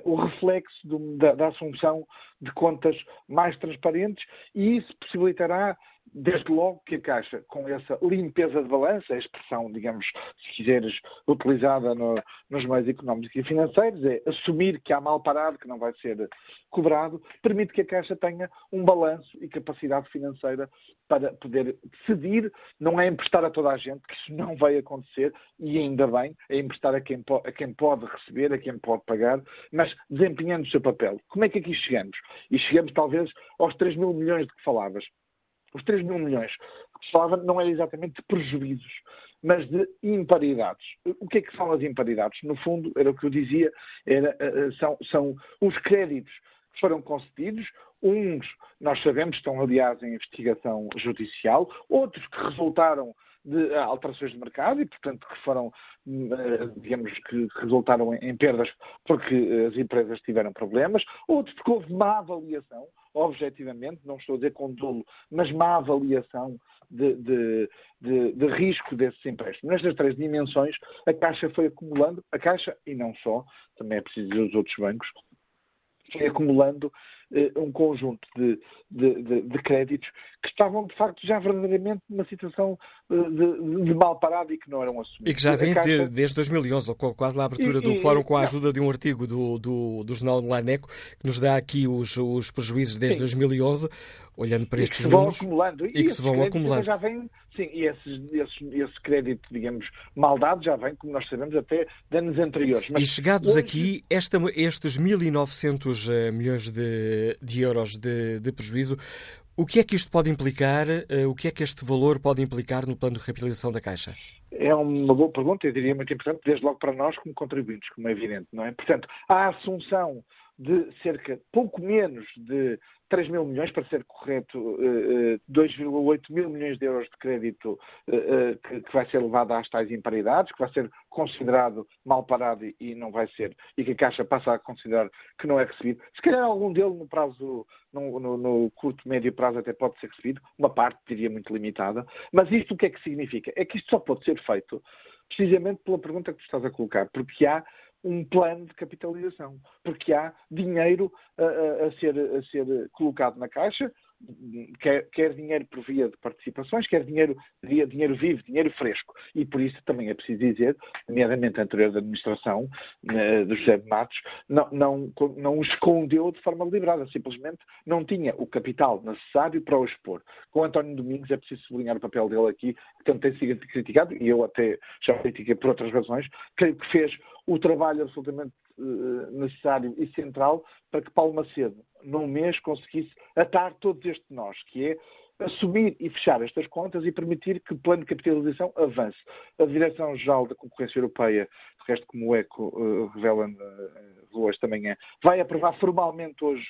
o reflexo do, da, da assunção de contas mais transparentes e isso possibilitará desde logo que a Caixa, com essa limpeza de balança, a expressão, digamos, se quiseres, utilizada no, nos meios económicos e financeiros, é assumir que há mal parado, que não vai ser cobrado, permite que a Caixa tenha um balanço e capacidade financeira para poder decidir, não é emprestar a toda a gente, que isso não vai acontecer, e ainda bem, é emprestar a quem, a quem pode receber, a quem pode pagar, mas desempenhando o seu papel. Como é que aqui chegamos? E chegamos talvez aos 3 mil milhões de que falavas. Os 3 mil milhões que se falava não era exatamente de prejuízos, mas de imparidades. O que é que são as imparidades? No fundo, era o que eu dizia, era, eh, eh, são, são os créditos que foram concedidos, uns, nós sabemos, estão aliás em investigação judicial, outros que resultaram de alterações de mercado e, portanto, que foram, eh, digamos, que resultaram em perdas porque as empresas tiveram problemas, outros porque houve má avaliação, objetivamente, não estou a dizer com dolo, mas má avaliação de, de, de, de, risco desses empréstimos. Nestas três dimensões, a Caixa foi acumulando, a Caixa, e não só, também é preciso dizer os outros bancos, foi acumulando um conjunto de, de, de, de, créditos que estavam, de facto, já verdadeiramente numa situação eh, de, mal parado e que não eram assumidos. E que já vem Caixa... desde 2011, quase na abertura e, do e, fórum, com a ajuda de um artigo do, do, do jornal online Eco, que nos dá aqui os, os prejuízos desde sim. 2011 olhando para estes números acumulando. e, e que se vão acumulando. Já vem, sim, e esse, crédito, digamos, mal dado já vem, como nós sabemos, até de anos anteriores. Mas e chegados hoje... aqui, esta, estes 1.900 eh, milhões de, de euros de, de, prejuízo, o que é que isto pode implicar? Eh, o que é que este valor pode implicar no plano de recapitalização da Caixa? É uma boa pergunta, eu diria muito importante, desde logo para nós como contribuintes, como é evidente, não é? Portanto, a assunção de cerca, pouco menos de 3 mil milhões, para ser correto, 2,8 eh, eh, mil milhões de euros de crédito eh, que vai ser levado às tais imparidades, que vai ser considerado mal parado e não vai ser, e que a Caixa passa a considerar que não é recebido. Se calhar algum dele no prazo, no, no, no curto, médio prazo até pode ser recebido, uma parte diria muito limitada, mas isto o que é que significa? É que isto só pode ser feito precisamente pela pergunta que tu estás a colocar, porque há um plano de capitalização, porque há dinheiro a, a, a, ser, a ser colocado na Caixa, quer, quer, dinheiro por via de participações, quer dinheiro via dinheiro vivo, dinheiro fresco. E por isso também é preciso dizer, nomeadamente a anterior da administração né, do José de Matos, não, não, não o escondeu de forma deliberada, simplesmente não tinha o capital necessário para o expor. Com António Domingos é preciso sublinhar o papel dele aqui, que tanto tem sido criticado, e eu até já critiquei por outras razões, que fez o trabalho absolutamente necessário e central para que Paulo Macedo, num mês, conseguisse atar todos estes nós, que é assumir e fechar estas contas e permitir que o plano de capitalização avance. A Direção-Geral da Concorrência Europeia, de resto, como o ECO uh, revela uh, hoje também é, vai aprovar formalmente hoje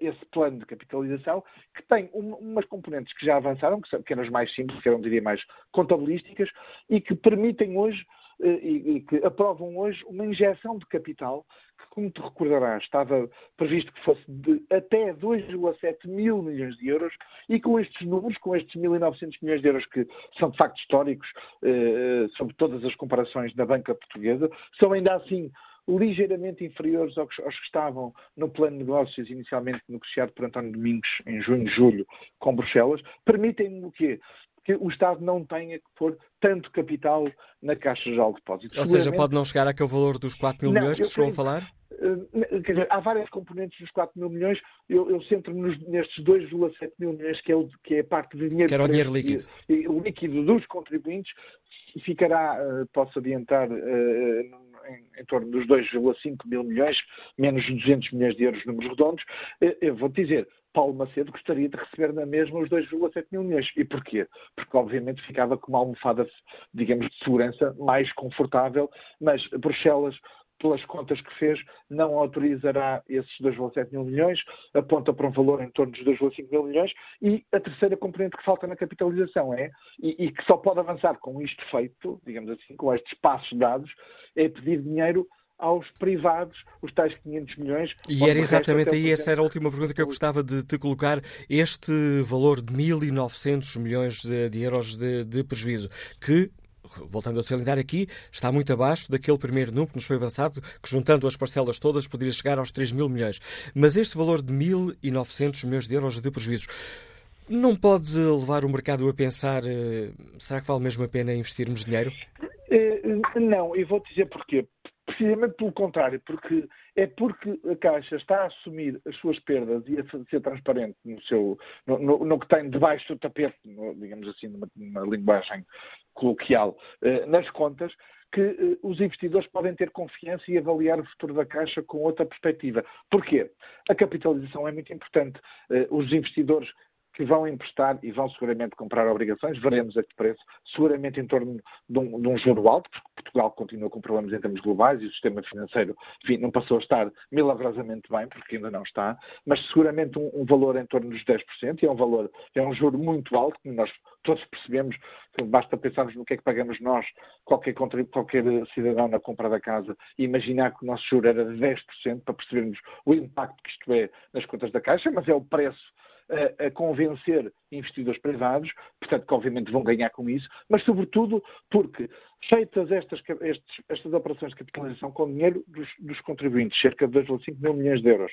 esse plano de capitalização, que tem um, umas componentes que já avançaram, que são pequenas mais simples, que eram, diria, mais contabilísticas, e que permitem hoje eh, e, e, que aprovam hoje uma injeção de capital que, como te recordarás, estava previsto que fosse de até 2,7 mil milhões de euros e com estes números, com estes 1.900 milhões de euros que são de facto históricos eh, sobre todas as comparações da banca portuguesa, são ainda assim ligeiramente inferiores aos, que estavam no plano de negócios inicialmente negociado por António Domingos em junho, julho com Bruxelas, permitem o quê? Que o Estado não tenha que pôr tanto capital na Caixa Geral de Depósitos. Ou seja, pode não chegar àquele valor dos 4 mil não, milhões que chegou a falar? Eh, quer dizer, há várias componentes dos 4 mil milhões. Eu, eu centro-me nestes 2,7 mil milhões, que é, o, que é a parte de dinheiro, que era o dinheiro líquido. E, e, o líquido dos contribuintes ficará, uh, posso adiantar, uh, em, em, torno dos 2,5 mil milhões, menos 200 milhões de euros, números redondos. Eu vou dizer, Paulo Macedo gostaria de receber na mesma os 2,7 mil milhões. E porquê? Porque, obviamente, ficava com uma almofada, digamos, de segurança mais confortável, mas Bruxelas pelas contas que fez, não autorizará esses 2,7 mil milhões, aponta para um valor em torno dos 2,5 mil milhões, e a terceira componente que falta na capitalização é, e, e, que só pode avançar com isto feito, digamos assim, com estes passos dados, é pedir dinheiro aos privados os tais 500 milhões. E era exatamente aí, essa era a última pergunta que eu gostava de te colocar, este valor de 1.900 milhões de, euros de, de prejuízo, que voltando a salientar aqui, está muito abaixo daquele primeiro número que nos foi avançado, que juntando as parcelas todas poderia chegar aos 3 mil milhões. Mas este valor de 1.900 milhões de euros de prejuízos não pode levar o mercado a pensar eh, será que vale mesmo a pena investirmos dinheiro? Eh, não, e vou dizer porquê. Precisamente pelo contrário, porque é porque a Caixa está a assumir as suas perdas e a ser transparente no, seu, no, no, no que tem debaixo do tapete, no, digamos assim, numa, numa linguagem coloquial, eh, nas contas, que eh, os investidores podem ter confiança e avaliar o futuro da Caixa com outra perspectiva. Porquê? A capitalização é muito importante. Eh, os investidores que vão emprestar e vão seguramente comprar obrigações, veremos a que preço, seguramente em torno de um, de um juro alto, porque Portugal continua com problemas em termos globais e o sistema financeiro enfim, não passou a estar milagrosamente bem, porque ainda não está, mas seguramente um, um valor em torno dos 10%, e é um valor, é um juro muito alto, como nós todos percebemos, basta pensarmos no que é que pagamos nós, qualquer, qualquer cidadão na compra da casa, e imaginar que o nosso juro era de 10%, para percebermos o impacto que isto é nas contas da Caixa, mas é o preço a, convencer investidores privados, portanto, que obviamente vão ganhar com isso, mas sobretudo porque, feitas estas, estes, estas operações de capitalização com dinheiro dos, dos contribuintes, cerca de 2,5 mil milhões de euros,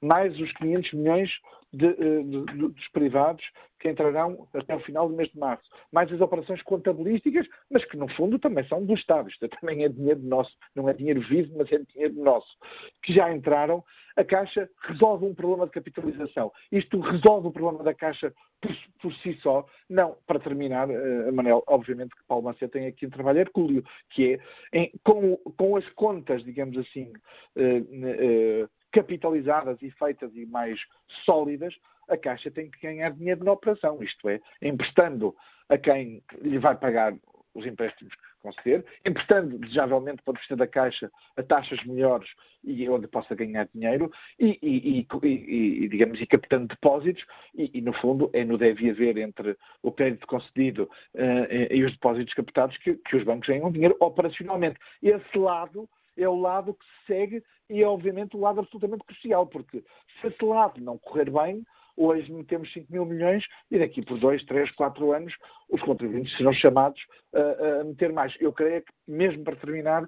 mais os 500 milhões de, eh, de, de, dos privados que entrarão até o final do mês de março, mais as operações contabilísticas, mas que no fundo também são do Estado, isto também é dinheiro nosso, não é dinheiro vivo, mas é dinheiro nosso, que já entraram, a Caixa resolve um problema de capitalização. Isto resolve o problema da Caixa por, por si só? Não. Para terminar, uh, Manel, obviamente que Paulo Macedo tem aqui um trabalho hercúleo, que é em, com, com as contas, digamos assim, uh, uh, capitalizadas e feitas e mais sólidas, a Caixa tem que ganhar dinheiro na operação, isto é, emprestando a quem lhe vai pagar os empréstimos conceder, emprestando desejavelmente para o da Caixa a taxas melhores e onde possa ganhar dinheiro e, e, e, e digamos, e captando depósitos e, no fundo, é no deve haver entre o crédito concedido uh, e os depósitos captados que, que os bancos ganham dinheiro operacionalmente. Esse lado é o lado que se segue e é obviamente o lado absolutamente crucial, porque se esse lado não correr bem, hoje metemos 5 mil milhões e daqui por 2, 3, 4 anos os contribuintes serão chamados a, a meter mais. Eu creio que, mesmo para terminar,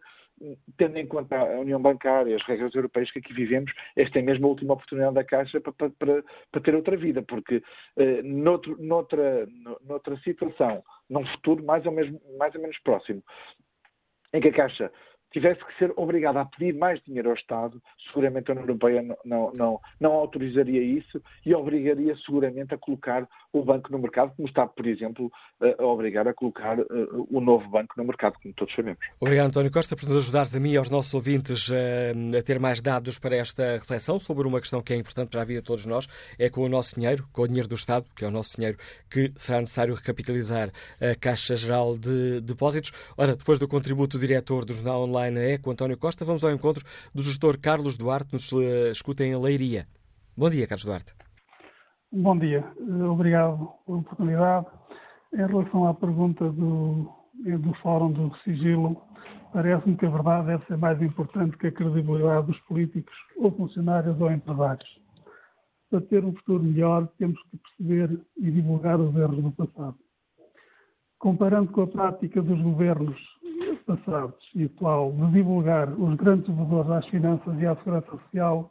tendo em conta a União Bancária, as regras europeias que aqui vivemos, esta é mesmo a última oportunidade da Caixa para, para, para ter outra vida, porque uh, noutro, noutra, noutra situação, num futuro mais ou, mesmo, mais ou menos próximo, em que a Caixa tivesse que ser obrigada a pedir mais dinheiro ao Estado, seguramente a União Europeia não, não, não, não, autorizaria isso e obrigaria seguramente a colocar o banco no mercado, como está, por exemplo, a obrigar a colocar uh, o novo banco no mercado, como todos sabemos. Obrigado, António Costa, por nos ajudares a mim e aos nossos ouvintes uh, a ter mais dados para esta reflexão sobre uma questão que é importante para a vida de todos nós, é com o nosso dinheiro, com o dinheiro do Estado, que é o nosso dinheiro, que será necessário recapitalizar a Caixa Geral de Depósitos. Ora, depois do contributo do diretor do Jornal Online Online é com António Costa. Vamos ao encontro do gestor Carlos Duarte, nos uh, escuta em Leiria. Bom dia, Carlos Duarte. Bom dia. Eh, obrigado pela oportunidade. Em relação à pergunta do, eh, do Fórum do Sigilo, parece-me que a verdade deve ser mais importante que a credibilidade dos políticos, ou funcionários, ou empresários. Para ter um futuro melhor, temos que perceber e divulgar os erros do passado. Comparando com a prática dos governos passados e atual de divulgar os grandes devedores às finanças e à segurança social,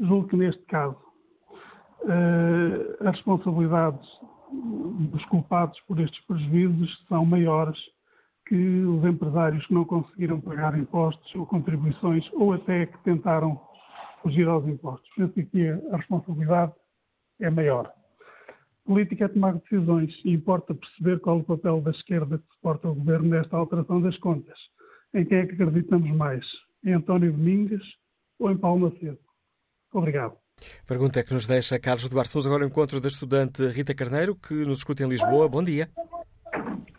julgo que neste caso uh, as responsabilidades dos culpados por estes prejuízos são maiores que os empresários que não conseguiram pagar impostos ou contribuições ou até que tentaram fugir aos impostos. Penso que aqui a responsabilidade é maior. Política é tomar decisões e importa perceber qual o papel da esquerda que suporta o governo nesta alteração das contas. Em quem é que acreditamos mais? Em António Domingues ou em Paulo Macedo? Obrigado. Pergunta que nos deixa Carlos Duarte. Vamos agora ao encontro da estudante Rita Carneiro, que nos escuta em Lisboa. Bom dia.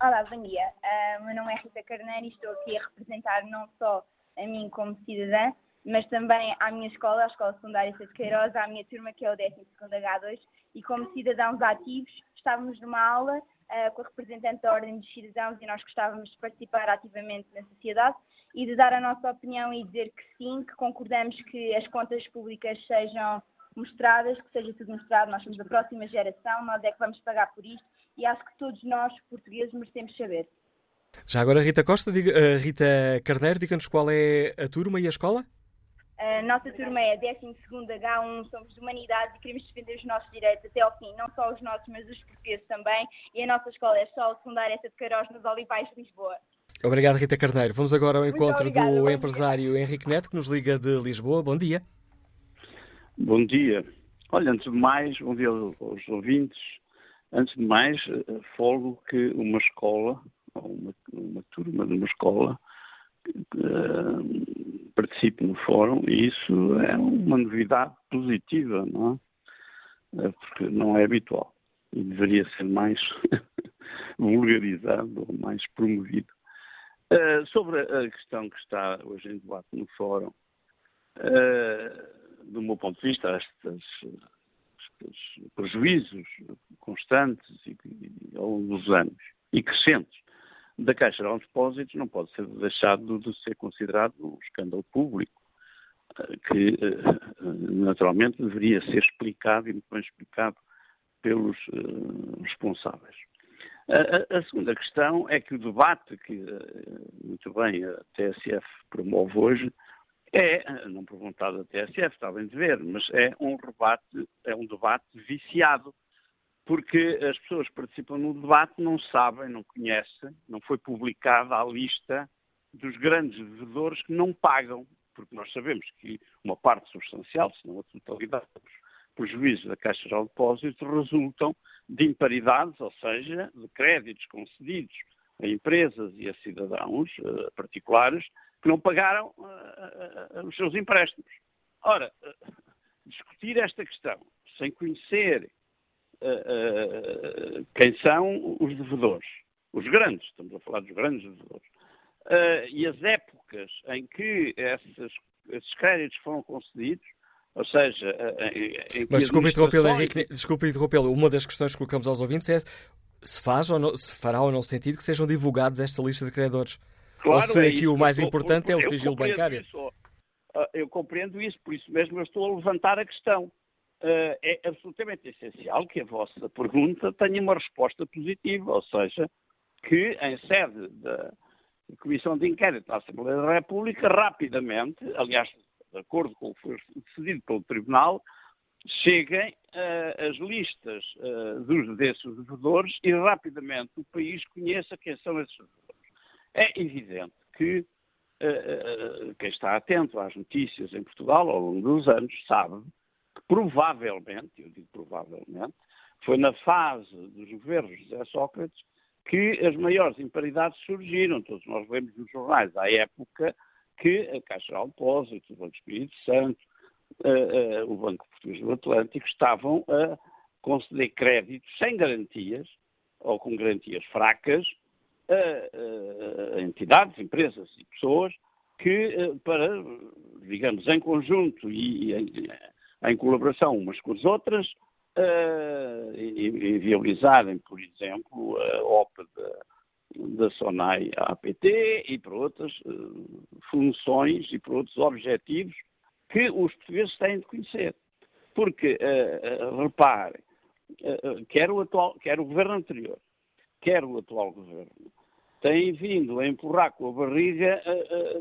Olá, bom dia. Uh, meu nome é Rita Carneiro e estou aqui a representar não só a mim como cidadã, mas também à minha escola, a Escola Secundária de Queiroz, à minha turma, que é o 12 H2, e como cidadãos ativos, estávamos numa aula uh, com a representante da Ordem dos Cidadãos e nós gostávamos de participar ativamente na sociedade e de dar a nossa opinião e dizer que sim, que concordamos que as contas públicas sejam mostradas, que seja tudo mostrado, nós somos a próxima geração, nós é que vamos pagar por isto e acho que todos nós, portugueses, merecemos saber. Já agora, Rita Costa, diga, uh, Rita Carneiro, diga-nos qual é a turma e a escola? A nossa turma é 12 H1, somos de Humanidades e queremos defender os nossos direitos até ao fim, não só os nossos, mas os portugueses também. E a nossa escola é a Escola Secundária de Queiroz, nos Olivais de Lisboa. Obrigado, Rita Carneiro. Vamos agora ao encontro do empresário Henrique Neto, que nos liga de Lisboa. Bom dia. Bom dia. Olha, antes de mais, bom dia aos ouvintes. Antes de mais, eh, folgo que uma escola, uma, uma turma de uma escola, uh, participe no fórum e isso é uma novidade positiva, não é? Porque não é habitual e deveria ser mais vulgarizado ou mais promovido. Uh, sobre a questão que está hoje em debate no fórum, uh, do meu ponto de vista, estes, estes prejuízos constantes e, e, ao longo dos anos e crescentes da Caixa de Depósitos não pode ser deixado de ser considerado um escândalo público. que naturalmente deveria ser explicado e muito bem explicado pelos responsáveis. A, a, segunda questão é que o debate que, muito bem, a TSF promove hoje é, não por vontade da TSF, está bem de ver, mas é um debate, é um debate viciado, porque as pessoas que participam no debate não sabem, não conhecem, não foi publicada a lista dos grandes devedores que não pagam, porque nós sabemos que uma parte substancial, se não a totalidade dos prejuízos da Caixa de Depósitos resultam de imparidades, ou seja, de créditos concedidos a empresas e a cidadãos uh, particulares que não pagaram uh, uh, os seus empréstimos. Ora, discutir esta questão sem conhecer quem são os devedores, os grandes, estamos a falar dos grandes devedores, e as épocas em que esses, esses créditos foram concedidos, ou seja, em Mas desculpe interrompê-lo, Henrique, desculpe interrompê-lo. Uma das questões que colocamos aos ouvintes é se, faz ou não, se fará ou não sentido que sejam divulgados esta lista de credores. Claro, ou se é aqui o mais importante é o sigilo bancário. Isso, ah, eu compreendo isso, por isso mesmo eu estou a levantar a questão. Ah, é absolutamente essencial que a vossa pergunta tenha uma resposta positiva, ou seja, que em sede da Comissão de Inquérito da Assembleia da República, rapidamente, aliás, de acordo com o que foi decidido pelo Tribunal, cheguem uh, as listas uh, dos desses devedores e rapidamente o país conheça quem são esses devedores. É evidente que uh, quem está atento às notícias em Portugal ao longo dos anos sabe que provavelmente, eu digo provavelmente, foi na fase dos governos de José Sócrates que as maiores imparidades surgiram. Todos nós vemos nos jornais à época que a Caixa de Depósitos, o Banco Espírito Santo, uh, uh, o Banco Português do Atlântico estavam a conceder créditos sem garantias ou com garantias fracas a, entidades, empresas e pessoas que, para, digamos, em conjunto e, em, em colaboração umas com as outras, uh, inviabilizarem, por exemplo, a OPA da, da SONAI APT e para outras uh, funções e para outros objetivos que os portugueses têm de conhecer. Porque, uh, repare, uh, quer, o atual, quer o governo anterior, quer o atual governo, têm vindo a empurrar com a barriga,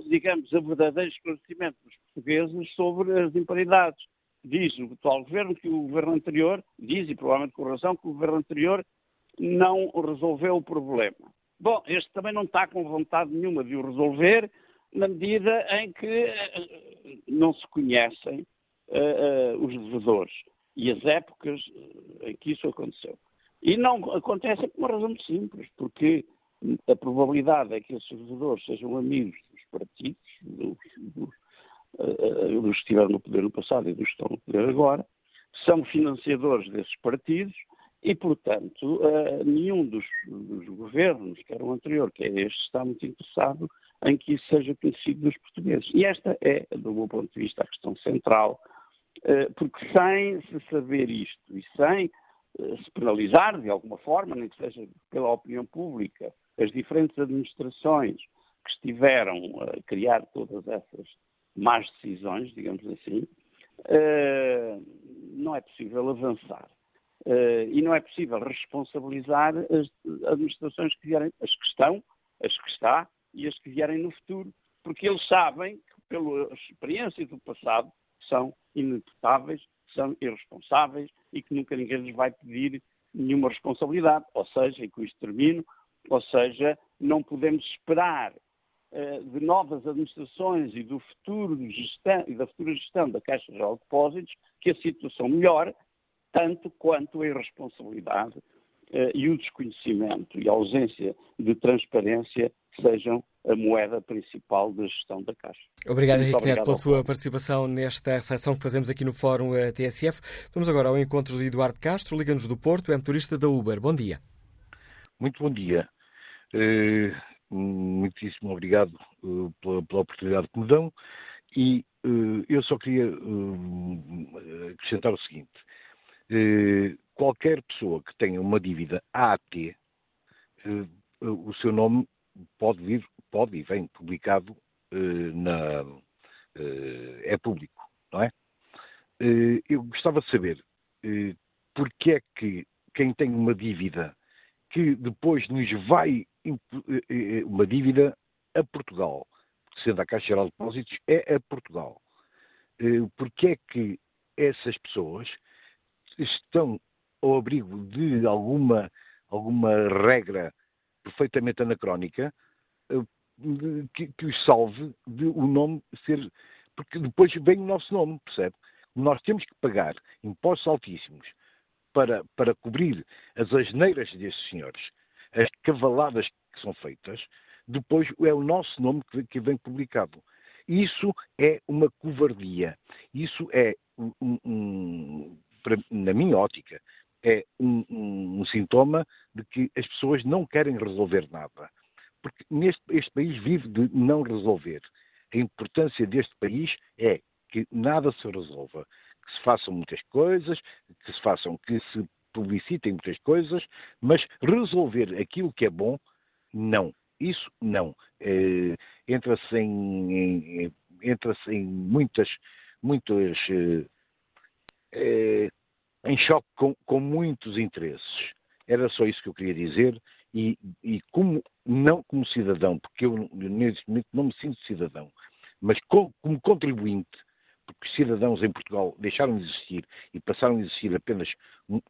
digamos, a verdadeiro esclarecimento dos portugueses sobre as imparidades. Diz o atual governo que o governo anterior, diz, e provavelmente com razão, que o governo anterior não resolveu o problema. Bom, este também não está com vontade nenhuma de o resolver, na medida em que uh, não se conhecem uh, uh, os devedores e as épocas em que isso aconteceu. E não acontece por uma razão muito simples, porque a probabilidade é que esses devedores sejam amigos dos partidos, dos, dos, dos que estiveram no poder no passado e dos que estão no poder agora, são financiadores desses partidos e, portanto, nenhum dos, dos governos, quer o anterior, quer este, está muito interessado em que isso seja conhecido dos portugueses. E esta é, do meu ponto de vista, a questão central, eh, porque sem se saber isto e sem se penalizar de alguma forma, nem que seja pela opinião pública, as diferentes administrações que estiveram a criar todas essas más decisões, digamos assim, eh, não é possível avançar. E não é possível responsabilizar as administrações que vierem, as que estão, as que está e as que vierem no futuro, porque eles sabem que, pela experiência do passado, são inevitáveis, são irresponsáveis e que nunca ninguém lhes vai pedir nenhuma responsabilidade. Ou seja, e com isto termino, ou seja, não podemos esperar de novas administrações e do futuro gestão, e da futura gestão da Caixa Geral de Depósitos que a situação melhore, tanto quanto a irresponsabilidade uh, e o desconhecimento e a ausência de transparência sejam a moeda principal da gestão da Caixa. Obrigado, Henrique Neto, pela sua participação nesta reflexão que fazemos aqui no Fórum eh, TSF. Vamos agora ao encontro de Eduardo Castro, liga-nos do Porto, é motorista da Uber. Bom dia. Muito bom dia. Muitíssimo obrigado uh, pela, pela, oportunidade que me dão e uh, eu só queria acrescentar o seguinte. qualquer pessoa que tenha uma dívida AAT, o seu nome pode vir, pode e vem publicado eh, na, é público, não é? Eu gostava de saber porque é que quem tem uma dívida que depois nos vai uma dívida a Portugal, sendo a Caixa Geral de Depósitos, é a Portugal. Porque é que essas pessoas estão ao abrigo de alguma, alguma regra perfeitamente anacrónica que, que os salve de o nome ser. Porque depois vem o nosso nome, percebe? Nós temos que pagar impostos altíssimos para, para cobrir as asneiras desses senhores, as cavaladas que são feitas, depois é o nosso nome que, vem publicado. Isso é uma covardia. Isso é, um, um, na minha ótica, é um, um, sintoma de que as pessoas não querem resolver nada. Porque neste, este país vive de não resolver. A importância deste país é que nada se resolva, que se façam muitas coisas, que se façam, que se publicitem muitas coisas, mas resolver aquilo que é bom, não. Isso não. É, entra-se em, entra em muitas, muitas é, em choque com, com, muitos interesses. Era só isso que eu queria dizer e, e como não como cidadão, porque eu neste momento não me sinto cidadão, mas como, como contribuinte porque os cidadãos em Portugal deixaram de existir e passaram a existir apenas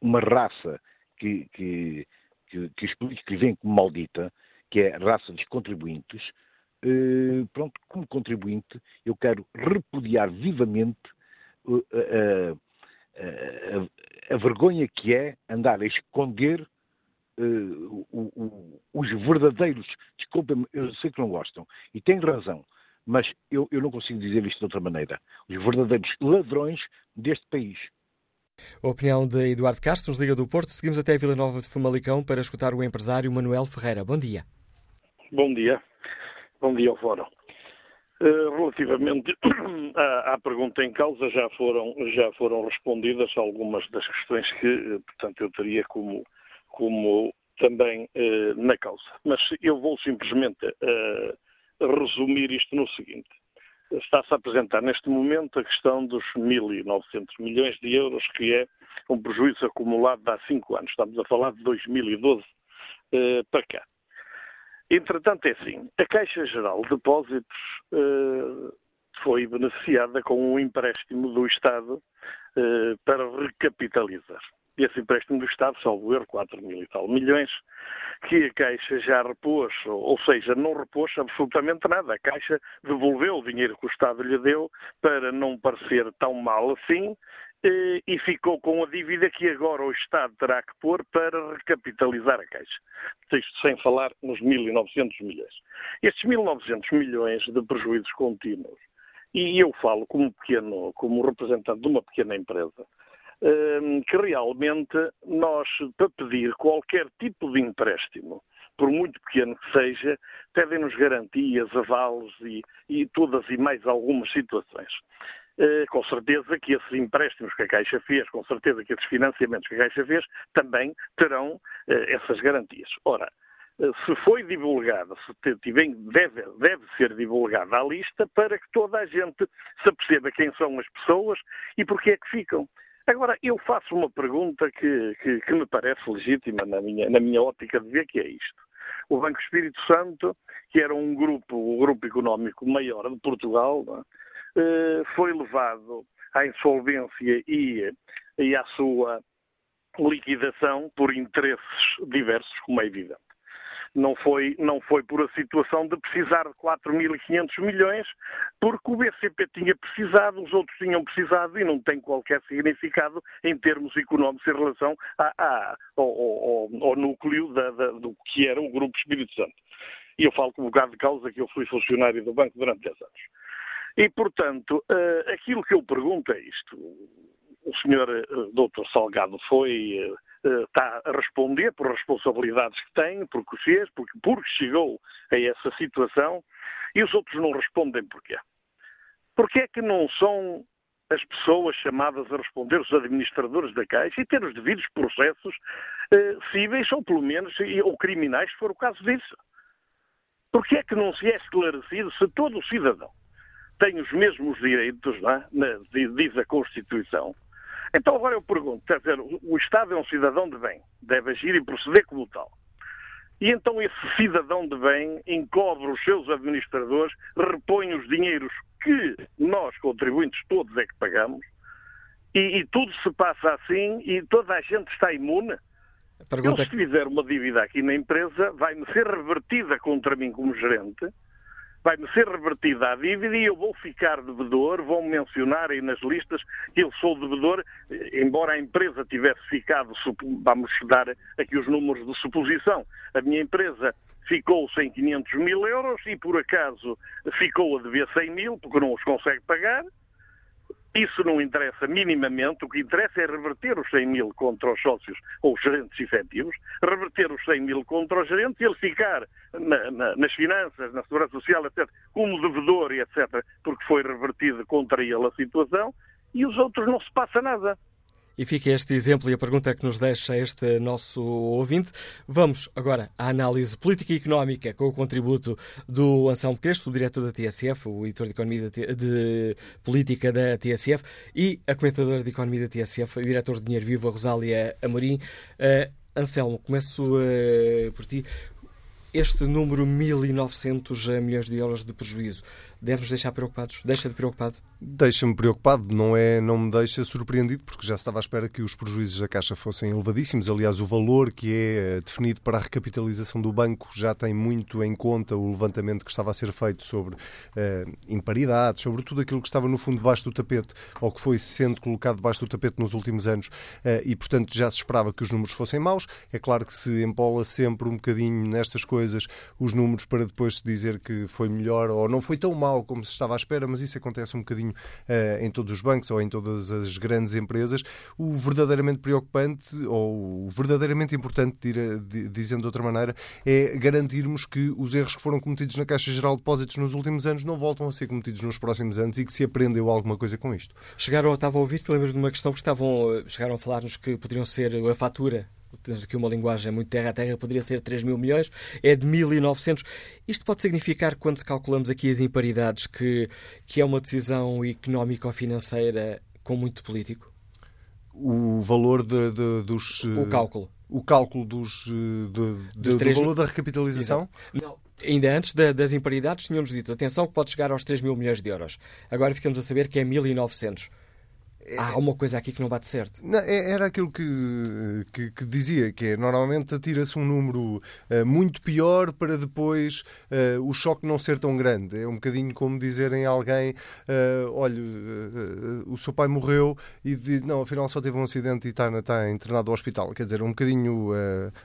uma raça que, que, que, que os políticos veem como maldita, que é a raça dos contribuintes, eh, pronto, como contribuinte, eu quero repudiar vivamente uh, a, a, a, vergonha que é andar a esconder uh, o, o, os verdadeiros. Desculpem, eu sei que não gostam, e têm razão, mas eu, eu não consigo dizer isto de outra maneira. Os verdadeiros ladrões deste país. A opinião de Eduardo Castro, nos Liga do Porto. Seguimos até a Vila Nova de Famalicão para escutar o empresário Manuel Ferreira. Bom dia. Bom dia. Bom dia ao Fórum. Uh, relativamente à, à, pergunta em causa, já foram, já foram respondidas algumas das questões que, eh, portanto, eu teria como, como também uh, na causa. Mas eu vou simplesmente resumir isto no seguinte. Está-se a apresentar neste momento a questão dos 1.900 milhões de euros, que é um prejuízo acumulado de há cinco anos. Estamos a falar de 2012 eh, para cá. Entretanto, é assim: a Caixa Geral de Depósitos eh, foi beneficiada com um empréstimo do Estado eh, para recapitalizar esse empréstimo do Estado, salvo erro, 4 mil e tal milhões, que a Caixa já repôs, ou seja, não repôs absolutamente nada. A Caixa devolveu o dinheiro que o Estado lhe deu para não parecer tão mal assim eh, e ficou com a dívida que agora o Estado terá que pôr para recapitalizar a Caixa. Isto sem falar nos 1.900 milhões. Estes 1.900 milhões de prejuízos contínuos, e eu falo como pequeno, como representante de uma pequena empresa, que realmente nós, para pedir qualquer tipo de empréstimo, por muito pequeno que seja, pedem-nos garantias, avales e, e, todas e mais algumas situações. Uh, com certeza que esses empréstimos que a Caixa fez, com certeza que esses financiamentos que a Caixa fez, também terão uh, essas garantias. Ora, uh, se foi divulgada, se deve, deve ser divulgada a lista para que toda a gente se aperceba quem são as pessoas e porque é que ficam. Agora, eu faço uma pergunta que, que, que, me parece legítima na minha, na minha ótica de ver, que é isto. O Banco Espírito Santo, que era um grupo, o grupo económico maior de Portugal, é? foi levado à insolvência e, e à sua liquidação por interesses diversos, como é evidente não foi, não foi por a situação de precisar de 4.500 milhões, porque o BCP tinha precisado, os outros tinham precisado e não tem qualquer significado em termos económicos em relação a, a, ao, ao, ao, núcleo da, da, do que era o Grupo Espírito Santo. E eu falo com um bocado de causa que eu fui funcionário do banco durante 10 anos. E, portanto, uh, aquilo que eu pergunto é isto. O senhor uh, doutor Salgado foi uh, está a responder por responsabilidades que tem, porque fez, porque, porque chegou a essa situação, e os outros não respondem porquê. Porquê é que não são as pessoas chamadas a responder, os administradores da Caixa, e ter os devidos processos eh, cíveis, ou pelo menos, ou criminais, se for o caso disso? Porquê é que não se é esclarecido se todo o cidadão tem os mesmos direitos, é? diz a Constituição. Então agora eu pergunto, quer dizer, o Estado é um cidadão de bem, deve agir e proceder como tal. E então esse cidadão de bem encobre os seus administradores, repõe os dinheiros que nós, contribuintes todos, é que pagamos, e, e tudo se passa assim e toda a gente está imune. Eu, se fizer uma dívida aqui na empresa, vai-me ser revertida contra mim como gerente, vai-me ser revertida a dívida e eu vou ficar devedor, vão mencionar aí nas listas que eu sou devedor, embora a empresa tivesse ficado, vamos dar aqui os números de suposição, a minha empresa ficou sem 500 mil euros e por acaso ficou a dever 100 mil porque não os consegue pagar, isso não interessa minimamente, o que interessa é reverter os 100 mil contra os sócios ou os gerentes efetivos, reverter os 100 mil contra os gerentes e ele ficar na, na, nas finanças, na segurança social, etc., como devedor e etc., porque foi revertido contra ele a situação, e os outros não se passa nada. E fica este exemplo e a pergunta que nos deixa este nosso ouvinte. Vamos agora à análise política e económica com o contributo do Anselmo Crespo, diretor da TSF, o editor de, economia de, de Política da TSF, e a comentadora de Economia da TSF, diretor de Dinheiro Vivo, a Rosália Amorim. Uh, Anselmo, começo uh, por ti. Este número, 1.900 milhões de euros de prejuízo, deve-nos deixar preocupados? Deixa de preocupado? Deixa-me preocupado, não, é, não me deixa surpreendido, porque já estava à espera que os prejuízos da Caixa fossem elevadíssimos. Aliás, o valor que é eh, definido para a recapitalização do banco já tem muito em conta o levantamento que estava a ser feito sobre uh, imparidades, sobre tudo aquilo que estava no fundo debaixo do tapete, ou que foi sendo colocado debaixo do tapete nos últimos anos, uh, e portanto já se esperava que os números fossem maus. É claro que se empola sempre um bocadinho nestas coisas os números para depois se dizer que foi melhor ou não foi tão mal como se estava à espera, mas isso acontece um bocadinho uh, em todos os bancos ou em todas as grandes empresas. O verdadeiramente preocupante ou o verdadeiramente importante, dizendo de outra maneira, é garantirmos que os erros que foram cometidos na Caixa Geral de Depósitos nos últimos anos não voltam a ser cometidos nos próximos anos e que se aprendeu alguma coisa com isto. Chegaram, estava a ouvir, lembro de uma questão que estavam, chegaram a falar-nos que poderiam ser a fatura temos aqui uma linguagem muito terra a terra, poderia ser 3 mil milhões, é de 1.900. Isto pode significar, quando se calculamos aqui as imparidades, que, que é uma decisão económica ou financeira com muito político? O valor de, de, dos. O cálculo. O cálculo dos, de, dos do valor da recapitalização? Não. Ainda antes da, das imparidades, tínhamos dito, atenção, que pode chegar aos 3 mil milhões de euros. Agora ficamos a saber que é 1.900. É, Há uma coisa aqui que não bate certo. Não, é, era aquilo que, que, que, dizia, que é normalmente atira-se um número uh, muito pior para depois uh, o choque não ser tão grande. É um bocadinho como dizerem a alguém: uh, olha, o seu pai morreu e diz, não, afinal só teve um acidente e está, está internado ao hospital. Quer dizer, é um bocadinho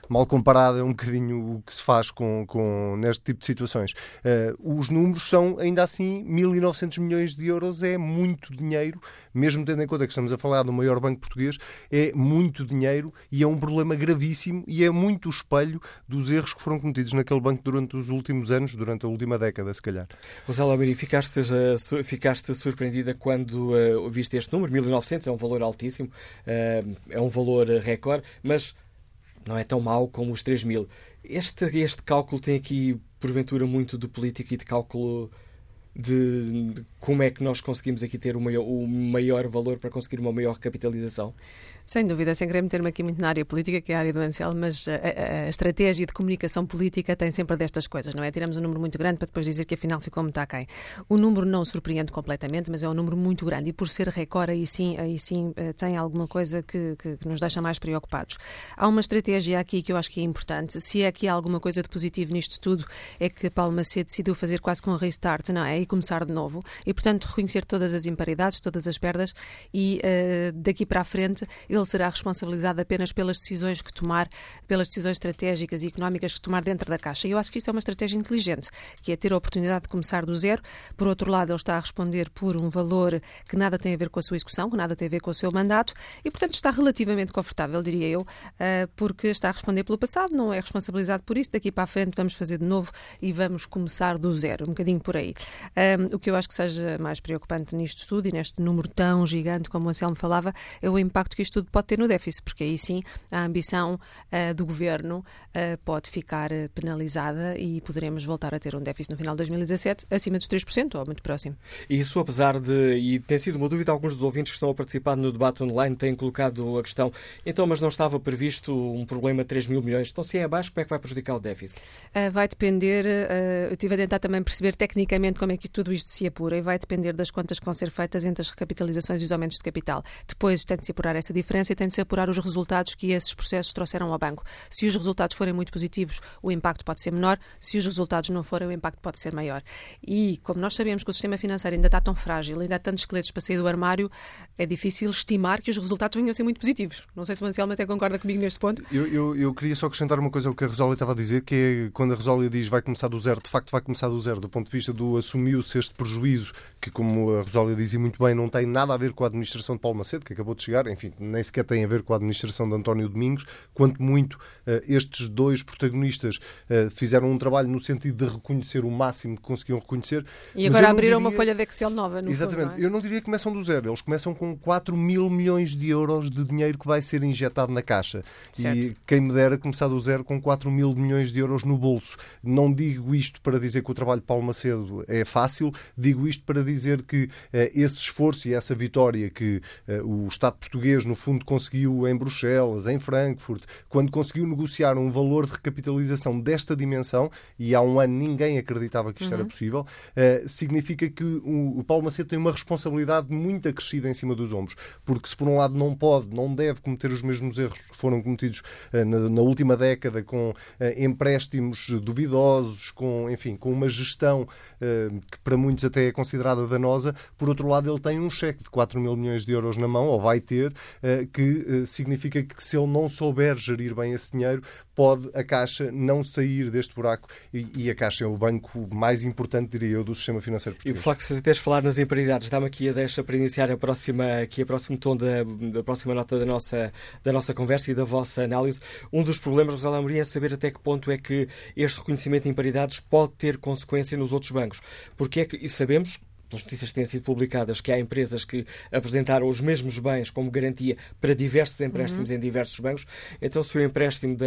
mal comparado, é um bocadinho o que se faz com, com neste tipo de situações. os números são, ainda assim, 1.900 milhões de euros é muito dinheiro, mesmo tendo em conta que estamos a falar do maior banco português, é muito dinheiro e é um problema gravíssimo e é muito o espelho dos erros que foram cometidos naquele banco durante os últimos anos, durante a última década, se calhar. Gonçalo Almeida, ficaste, uh, ficaste surpreendida quando uh, viste este número? 1900 é um valor altíssimo, uh, é um valor recorde, mas não é tão mau como os 3 mil. Este, este cálculo tem aqui, porventura, muito de política e de cálculo de, de, como é que nós conseguimos aqui ter o maior, o maior valor para conseguir uma maior capitalização? Sem dúvida, sem querer meter-me aqui muito na área política, que é a área do Ansel, mas a, a, a, estratégia de comunicação política tem sempre destas coisas, não é? Tiramos um número muito grande para depois dizer que afinal ficou muito aquém. O número não surpreende completamente, mas é um número muito grande e por ser recorde, aí sim, aí sim eh, tem alguma coisa que, que, que, nos deixa mais preocupados. Há uma estratégia aqui que eu acho que é importante. Se é aqui alguma coisa de positivo nisto tudo, é que Paulo Macedo decidiu fazer quase com um restart, não é? E começar de novo. E, portanto, reconhecer todas as imparidades, todas as perdas e uh, daqui para a frente ele será responsabilizado apenas pelas decisões que tomar, pelas decisões estratégicas e económicas que tomar dentro da Caixa. E eu acho que isso é uma estratégia inteligente, que é ter a oportunidade de começar do zero. Por outro lado, ele está a responder por um valor que nada tem a ver com a sua execução, que nada tem a ver com o seu mandato e, portanto, está relativamente confortável, diria eu, eh, porque está a responder pelo passado, não é responsabilizado por isso. Daqui para a frente vamos fazer de novo e vamos começar do zero, um bocadinho por aí. o que eu acho que seja mais preocupante nisto tudo e neste número tão gigante como o Anselmo falava é o impacto que isto tudo pode ter no déficit, porque aí sim a ambição uh, do governo uh, pode ficar penalizada e poderemos voltar a ter um déficit no final de 2017 acima dos 3% ou muito próximo. Isso, apesar de, e tem sido uma dúvida, alguns dos ouvintes que estão a participar no debate online têm colocado a questão, então, mas não estava previsto um problema de 3 mil milhões, então se é abaixo, como é que vai prejudicar o déficit? Uh, vai depender, eu estive a tentar também perceber tecnicamente como é que tudo isto se apura e vai depender das contas que vão ser feitas entre as recapitalizações e os aumentos de capital. Depois tem de se apurar essa diferença e tem de se apurar os resultados que esses processos trouxeram ao banco. Se os resultados forem muito positivos, o impacto pode ser menor. Se os resultados não forem, o impacto pode ser maior. E como nós sabemos que o sistema financeiro ainda está tão frágil, ainda há tantos esqueletos para sair do armário, é difícil estimar que os resultados venham a ser muito positivos. Não sei se o Anselmo até concorda comigo neste ponto. Eu, eu, eu, queria só acrescentar uma coisa ao que a Rosália estava a dizer, que é quando a Rosália diz vai começar do zero, de facto vai começar do zero, do ponto de vista do assumiu-se este prejuízo, que como a Rosália dizia muito bem, não tem nada a ver com a administração de Paulo Macedo, que acabou de chegar, enfim, nem sequer tem a ver com a administração de António Domingos, quanto muito uh, estes dois protagonistas uh, fizeram um trabalho no sentido de reconhecer o máximo que conseguiam reconhecer. E agora abriram diria... uma folha de Excel nova, no Exatamente. Fundo, é? Eu não diria que começam do zero, eles começam com 4 mil milhões de euros de dinheiro que vai ser injetado na caixa. Certo. E quem me dera começar do zero com 4 mil milhões de euros no bolso. Não digo isto para dizer que o trabalho de Paulo Macedo é fácil, digo isto para dizer que uh, esse esforço e essa vitória que uh, o Estado português, no fundo, conseguiu em Bruxelas, em Frankfurt, quando conseguiu negociar um valor de recapitalização desta dimensão, e há um ano ninguém acreditava que isto uhum. era possível, uh, significa que o, o Paulo Macedo tem uma responsabilidade muito acrescida em cima dos ombros. Porque se por um lado não pode, não deve cometer os mesmos erros que foram cometidos na, na, última década com empréstimos duvidosos, com, enfim, com uma gestão que para muitos até é considerada danosa, por outro lado, ele tem um cheque de 4 mil milhões de euros na mão, ou vai ter, que eh, significa que se ele não souber gerir bem esse dinheiro, pode a Caixa não sair deste buraco e, a Caixa é o banco mais importante, diria eu, do sistema financeiro português. E o facto de teres falado nas imparidades, dá-me aqui a deixa para iniciar a próxima, aqui a próximo tom da, da próxima nota da nossa, da nossa conversa e da vossa análise. Um dos problemas, Rosália Amorim, é saber até que ponto é que este reconhecimento de imparidades pode ter consequência nos outros bancos. Porque é que, e sabemos, as notícias têm sido publicadas que há empresas que apresentaram os mesmos bens como garantia para diversos empréstimos uhum. em diversos bancos. Então, se o empréstimo da.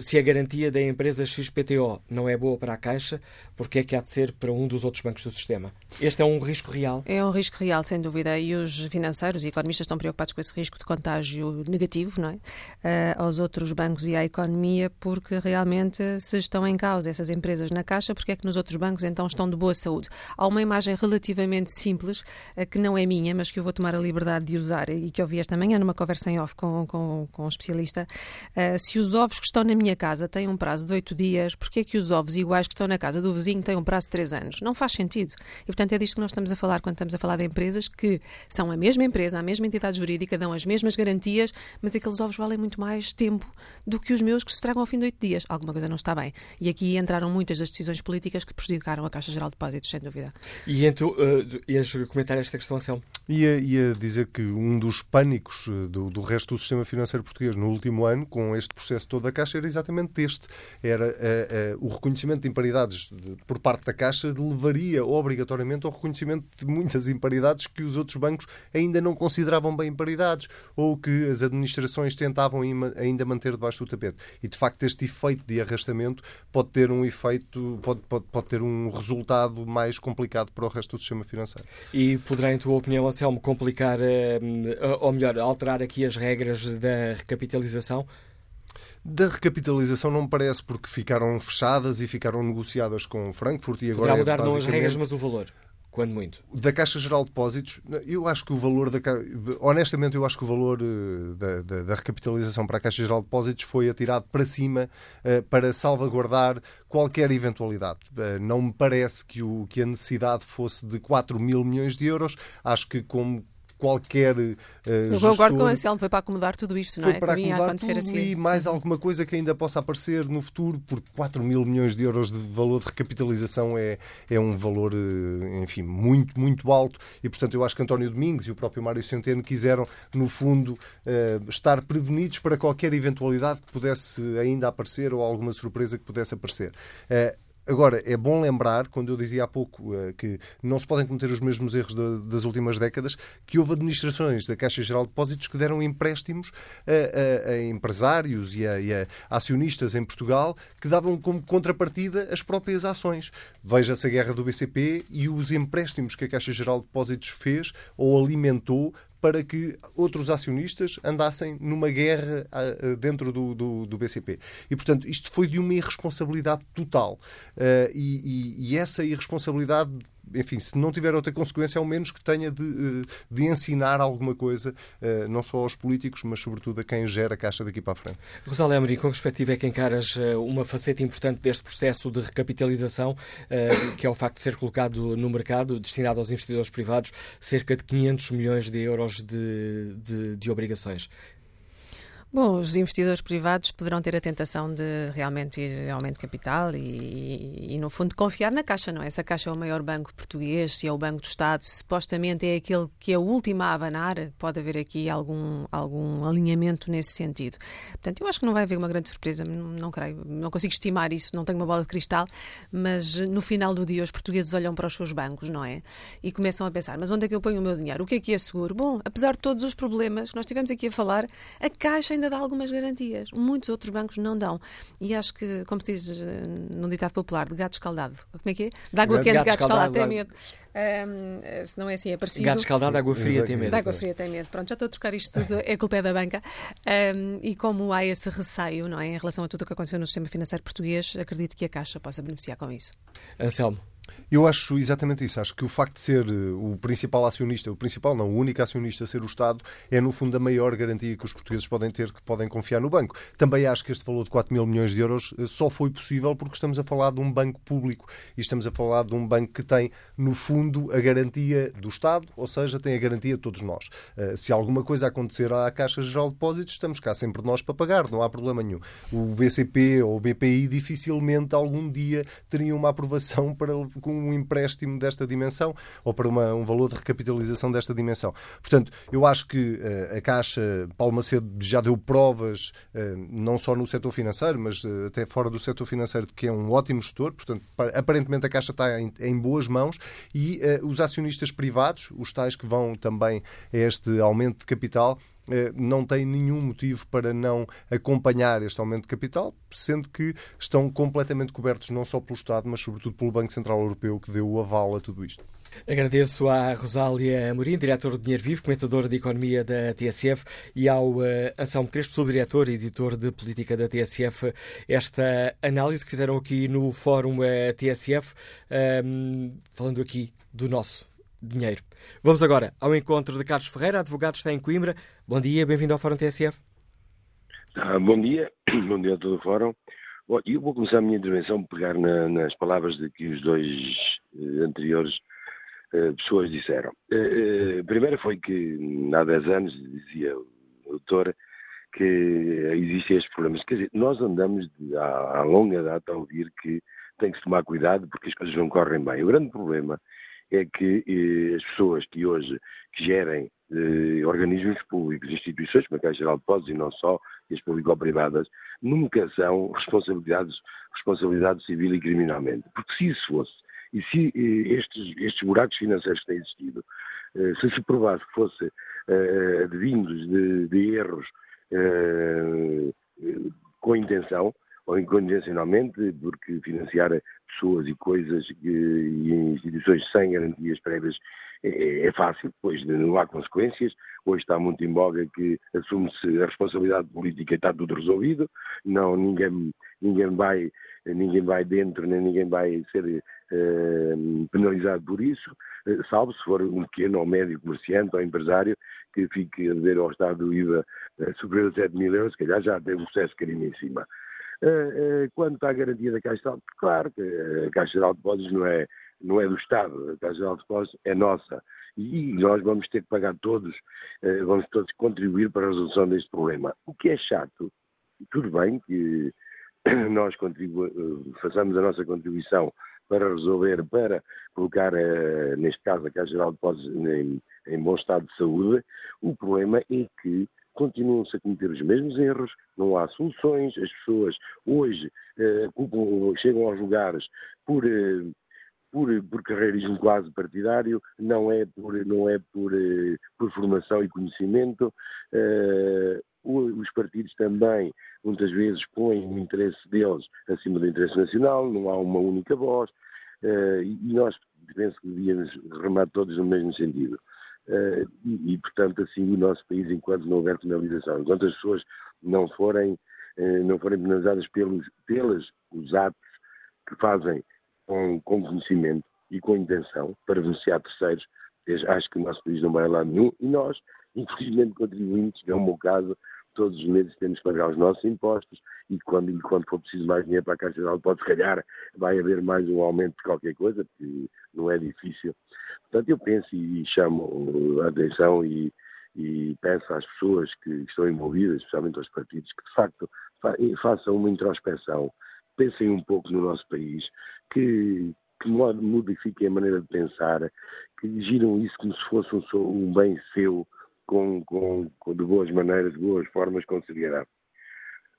se a garantia da empresa XPTO não é boa para a Caixa, porque é que há de ser para um dos outros bancos do sistema? Este é um risco real? É um risco real, sem dúvida. E os financeiros e economistas estão preocupados com esse risco de contágio negativo, não é? Uh, aos outros bancos e à economia, porque realmente se estão em causa essas empresas na Caixa, porque é que nos outros bancos então estão de boa saúde? Há uma imagem relativamente relativamente simples, eh, que não é minha, mas que eu vou tomar a liberdade de usar e que ouvi esta manhã numa conversa em off com, com, com um especialista. Uh, se os ovos que estão na minha casa têm um prazo de oito dias, porquê é que os ovos iguais que estão na casa do vizinho têm um prazo de três anos? Não faz sentido. E, portanto, é disto que nós estamos a falar quando estamos a falar de empresas que são a mesma empresa, a mesma entidade jurídica, dão as mesmas garantias, mas aqueles ovos valem muito mais tempo do que os meus que se estragam ao fim de oito dias. Alguma coisa não está bem. E aqui entraram muitas das decisões políticas que prejudicaram a Caixa Geral de Depósitos, sem dúvida. E então, uh, ias comentar esta questão, Anselmo? Ia, ia dizer que um dos pânicos eh, do, do, resto do sistema financeiro português no último ano, com este processo todo da Caixa, era exatamente este. Era uh, uh, o reconhecimento de imparidades por parte da Caixa levaria obrigatoriamente ao reconhecimento de muitas imparidades que os outros bancos ainda não consideravam bem imparidades ou que as administrações tentavam ainda manter debaixo do tapete. E, de facto, este efeito de arrastamento pode ter um efeito, pode, pode, pode ter um resultado mais complicado para o resto do sistema financeiro. E poderá, em tua opinião, Anselmo, complicar, eh, ou melhor, alterar aqui as regras da recapitalização? Da recapitalização não me parece, porque ficaram fechadas e ficaram negociadas com Frankfurt e agora. Poderá mudar é não as regras, mas o valor. Quando muito? Da Caixa Geral de Depósitos, eu acho que o valor da honestamente eu acho que o valor eh, da, da, da recapitalização para a Caixa Geral de Depósitos foi atirado para cima uh, para salvaguardar qualquer eventualidade. Uh, não me parece que, o, que a necessidade fosse de 4 mil milhões de euros. Acho que como qualquer uh, Eu concordo com o Anselmo, foi para acomodar tudo isto, não foi é? Para acomodar tudo assim. e mais alguma coisa que ainda possa aparecer no futuro, porque 4 mil milhões de euros de valor de recapitalização é, é um valor, eh, enfim, muito, muito alto e, portanto, eu acho que António Domingos e o próprio Mário Centeno quiseram, no fundo, uh, estar prevenidos para qualquer eventualidade que pudesse ainda aparecer ou alguma surpresa que pudesse aparecer. Uh, Agora, é bom lembrar, quando eu dizia há pouco uh, que não se podem cometer os mesmos erros das últimas décadas, que houve administrações da Caixa Geral de Depósitos que deram empréstimos a, a, a empresários e a, e a, acionistas em Portugal que davam como contrapartida as próprias ações. Veja-se a guerra do BCP e os empréstimos que a Caixa Geral de Depósitos fez ou alimentou para que outros acionistas andassem numa guerra uh, dentro do, do, do, BCP. E, portanto, isto foi de uma irresponsabilidade total. Uh, e, e, e essa irresponsabilidade enfim, se não tiver outra consequência, ao menos que tenha de, eh, de ensinar alguma coisa, eh, não só aos políticos, mas sobretudo a quem gera a Caixa daqui para a frente. Rosália Amorim, com que perspectiva é que encaras eh, uma faceta importante deste processo de recapitalização, que é o facto de ser colocado no mercado, destinado aos investidores privados, cerca de 500 milhões de euros de, de, de obrigações? Bom, os investidores privados poderão ter a tentação de realmente ir ao aumento de capital e, e, e, no fundo, confiar na Caixa, não é? Se a Caixa é o maior banco português, se é o Banco do Estado, supostamente é aquele que é o último a abanar, pode haver aqui algum, algum alinhamento nesse sentido. Portanto, eu acho que não vai haver uma grande surpresa, não creio, não consigo estimar isso, não tenho uma bola de cristal, mas no final do dia os portugueses olham para os seus bancos, não é? E começam a pensar, mas onde é que eu ponho o meu dinheiro? O que é que é seguro? Bom, apesar de todos os problemas que nós tivemos aqui a falar, a Caixa ainda dá algumas garantias. Muitos outros bancos não dão. E acho que, como se diz eh, num ditado popular, de gato escaldado. Como é que é? De água quente, gato, gato escaldado, tem medo. Um, se não é assim, é parecido. Gato escaldado, água fria tem medo. água fria tem medo. Pronto, já estou a trocar isto tudo, é culpa é da banca. Um, e como há esse receio, não é, em relação a tudo o que aconteceu no sistema financeiro português, acredito que a Caixa possa beneficiar com isso. Anselmo. Eu acho exatamente isso. Acho que o facto de ser eh, o principal acionista, o principal não, o único acionista ser o Estado, é no fundo a maior garantia que os portugueses podem ter que podem confiar no banco. Também acho que este valor de 4 mil milhões de euros eh, só foi possível porque estamos a falar de um banco público e estamos a falar de um banco que tem, no fundo, a garantia do Estado, ou seja, tem a garantia de todos nós. Eh, se alguma coisa acontecer à Caixa Geral de Depósitos, estamos cá sempre nós para pagar, não há problema nenhum. O BCP ou o BPI dificilmente algum dia teriam uma aprovação para com um empréstimo desta dimensão ou para uma, um valor de recapitalização desta dimensão. Portanto, eu acho que uh, a Caixa, Paulo Macedo já deu provas, uh, não só no setor financeiro, mas uh, até fora do setor financeiro, de que é um ótimo gestor. Portanto, aparentemente a Caixa está em, em boas mãos e os acionistas privados, os tais que vão também a este aumento de capital, eh, não têm nenhum motivo para não acompanhar este aumento de capital, sendo que estão completamente cobertos não só pelo Estado, mas sobretudo pelo Banco Central Europeu, que deu o aval a tudo isto. Agradeço à Rosália Amorim, diretor de Dinheiro Vivo, comentadora de Economia da TSF, e ao uh, Anselmo Crespo, subdiretor e editor de Política da TSF, esta análise que fizeram aqui no Fórum eh, TSF, falando aqui do nosso dinheiro. Vamos agora ao encontro de Carlos Ferreira, advogado está em Coimbra. Bom dia, bem-vindo ao Fórum TSF. Ah, bom dia, bom dia a todo o Fórum. Bom, eu vou começar a minha intervenção por pegar na, nas palavras de que os dois eh, anteriores eh, pessoas disseram. Eh, eh primeiro foi que há 10 anos, dizia o doutor, que existem estes problemas. Quer dizer, nós andamos de, há, há longa data a ouvir que tem que se tomar cuidado porque as coisas não correm bem. O grande problema é que eh, as pessoas que hoje que gerem eh, organismos públicos, instituições como a Caixa Geral de Depósitos e não só, e as público-privadas, nunca são responsabilidades, responsabilidade civil e criminalmente. Porque se isso fosse, e se eh, estes, estes buracos financeiros que têm existido, eh, se se provasse que fossem eh, advindos de, de erros eh, com intenção, ou incondicionalmente, porque financiar pessoas e coisas e instituições sem garantias prévias é, é, fácil, pois não há consequências. Hoje está muito em que assume-se a responsabilidade política e está tudo resolvido. Não, ninguém, ninguém vai, ninguém vai dentro, nem ninguém vai ser uh, penalizado por isso, uh, salvo se for um pequeno ou médio comerciante ou empresário que fique a dever ao Estado do IVA uh, superior a 7 mil euros, se calhar já tem um processo crime em cima. Eh, eh, quanto à garantia da Caixa Geral, claro que a Caixa de Depósitos não é, não é do Estado, a Caixa de Depósitos é nossa. E nós vamos ter que pagar todos, eh, vamos todos contribuir para a resolução deste problema. O que é chato, tudo bem que nós façamos a nossa contribuição para resolver, para colocar, neste caso, a Caixa Geral de Depósitos em, em bom estado de saúde, o problema é que continuam-se a cometer os mesmos erros, não há soluções, as pessoas hoje eh, chegam aos lugares por, eh, por, por carreirismo quase partidário, não é por, não é por, eh, por formação e conhecimento. Os partidos também, muitas vezes, põem o interesse deles acima do interesse nacional, não há uma única voz, e nós penso que devíamos remar todos no mesmo sentido. Uh, e, e, portanto, assim, o nosso país, enquanto não houver penalização, enquanto as pessoas não forem, uh, não forem penalizadas pelos, pelos os atos que fazem com, com conhecimento e com intenção para beneficiar terceiros, acho que o nosso país não vai lá nenhum. E nós, infelizmente, contribuintes, que é o meu caso, todos os meses temos que pagar os nossos impostos e quando, e quando for preciso mais dinheiro para a Caixa Geral, pode se calhar vai haver mais um aumento de qualquer coisa, porque não é difícil. Portanto, eu penso e chamo a atenção e, e peço às pessoas que estão envolvidas, especialmente aos partidos, que de facto façam uma introspeção, pensem um pouco no nosso país, que, que modifiquem a maneira de pensar, que giram isso como se fosse um, um bem seu, com, com, com, de boas maneiras, de boas formas, com seriedade.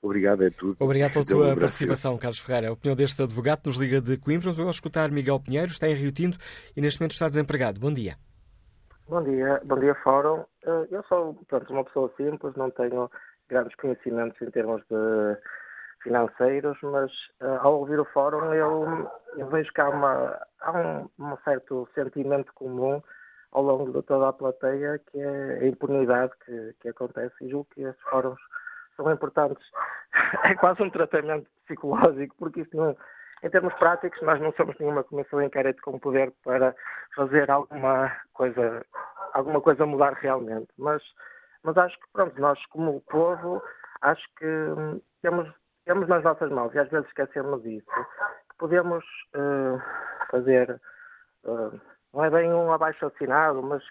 Obrigado, é tudo. Obrigado pela sua participação, Carlos Ferreira. A opinião deste advogado nos liga de Coimbra. Vamos escutar Miguel Pinheiro, está em Rio Tinto e neste momento está desempregado. Bom dia. Bom dia, bom dia, Fórum. Eh, eu sou, portanto, uma pessoa simples, não tenho grandes conhecimentos em termos de financeiros, mas uh, ao ouvir o fórum eu, eu vejo que há, uma, há um, um, certo sentimento comum ao longo de toda a plateia que é a impunidade que, que acontece e julgo que esses fóruns são importantes. É quase um tratamento psicológico, porque isso não, em termos práticos, nós não somos nenhuma comissão de inquérito com poder para fazer alguma coisa, alguma coisa mudar realmente. Mas, mas acho que, pronto, nós como povo, acho que hum, temos, temos nas nossas mãos, e às vezes esquecemos disso, que podemos uh, fazer, uh, não é bem um abaixo-assinado, mas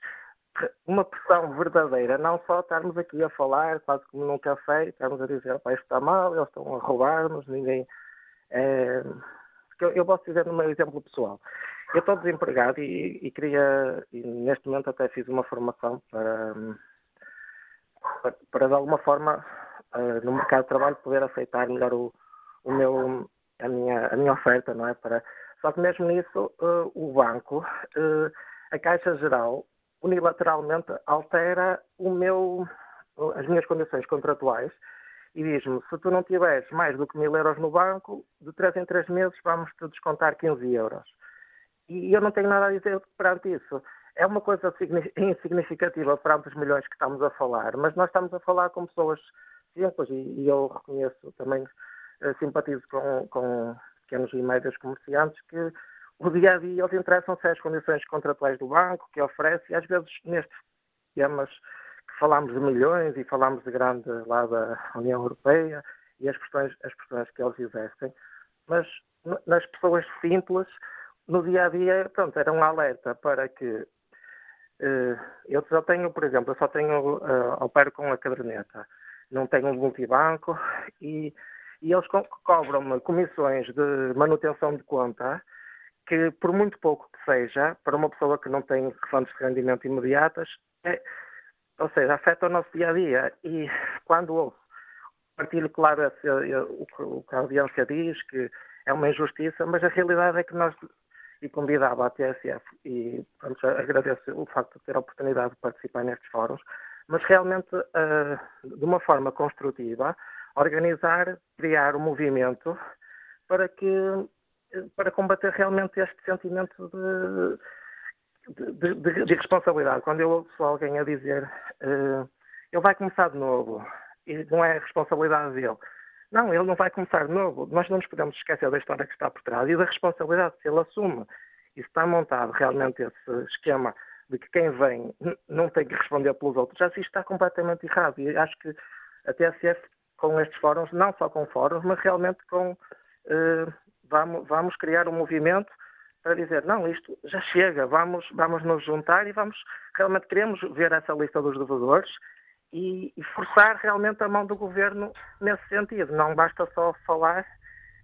uma pressão verdadeira, não só estarmos aqui a falar, quase como num café, estarmos a dizer, isto está mal, eles estão a roubar-nos, ninguém. É... Eu, eu posso dizer no meu exemplo pessoal. Eu estou desempregado e, e queria, e neste momento até fiz uma formação para, para, para de alguma forma, uh, no mercado de trabalho, poder aceitar melhor o, o meu, a, minha, a minha oferta, não é? Para, só que mesmo nisso, uh, o banco, uh, a Caixa Geral, unilateralmente altera meu, as minhas condições contratuais e diz-me, se tu não tiveres mais do que mil euros no banco, de três em três meses vamos-te descontar 15 euros. E eu não tenho nada a dizer perante isso. É uma coisa insignificativa perante os milhões que estamos a falar, mas nós estamos a falar com pessoas simples e, eu reconheço também, eh, simpatizo com, com pequenos e médios comerciantes que o dia a dia eles interessam-se às condições contratuais do banco que oferece, e às vezes nestes temas que falamos de milhões e falamos de grande lá da União Europeia e as questões, as questões que eles exercem, mas nas pessoas simples, no dia a dia, pronto, era um alerta para que uh, eu só tenho, por exemplo, eu só tenho, uh, opero com a caderneta, não tenho um multibanco e, e eles co cobram-me comissões de manutenção de conta que, por muito pouco que seja, para uma pessoa que não tem fontes de rendimento imediatas, é, ou seja, afeta o nosso dia a dia. E quando houve, partilho claro esse, o que a audiência diz, que é uma injustiça, mas a realidade é que nós, e convidava a TSF, e pronto, agradeço o facto de ter a oportunidade de participar nestes fóruns, mas realmente, uh, de uma forma construtiva, organizar, criar um movimento para que para combater realmente este sentimento de, de, de, de responsabilidade. Quando eu ouço alguém a dizer uh, ele vai começar de novo e não é responsabilidade dele. Não, ele não vai começar de novo. Nós não nos podemos esquecer da história que está por trás e da responsabilidade se ele assume. E se está montado realmente esse esquema de que quem vem não tem que responder pelos outros, já se está completamente errado. E acho que a TSF, com estes fóruns, não só com fóruns, mas realmente com uh, vamos, vamos criar um movimento para dizer, não, isto já chega, vamos, vamos nos juntar e vamos, realmente queremos ver essa lista dos devedores e, e forçar realmente a mão do governo nesse sentido. Não basta só falar.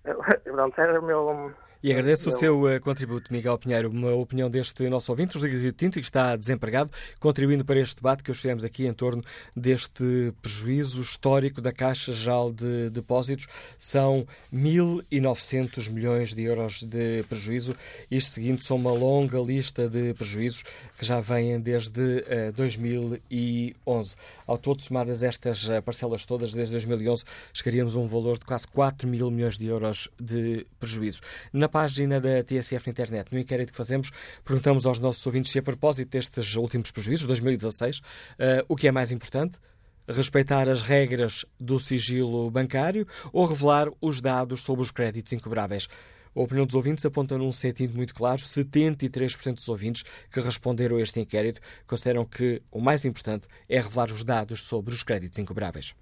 Pronto, era o meu, E agradeço o seu uh, contributo, Miguel Pinheiro, uma opinião deste nosso ouvinte, José Rio Tinto, que está desempregado, contribuindo para este debate que hoje fizemos aqui em torno deste prejuízo histórico da Caixa Geral de Depósitos. São 1.900 milhões de euros de prejuízo. Isto seguindo são uma longa lista de prejuízos que já vêm desde uh, 2011. Ao todo, somadas estas uh, parcelas todas, desde 2011, chegaríamos a um valor de quase 4 mil milhões de euros de prejuízo. Na página da TSF internet, no inquérito que fazemos, perguntamos aos nossos ouvintes se, a propósito destes últimos prejuízos, 2016, uh, o que é mais importante? Respeitar as regras do sigilo bancário ou revelar os dados sobre os créditos incobráveis? A opinião dos ouvintes aponta num sentido muito claro. 73% dos ouvintes que responderam a este inquérito consideram que o mais importante é revelar os dados sobre os créditos incobráveis.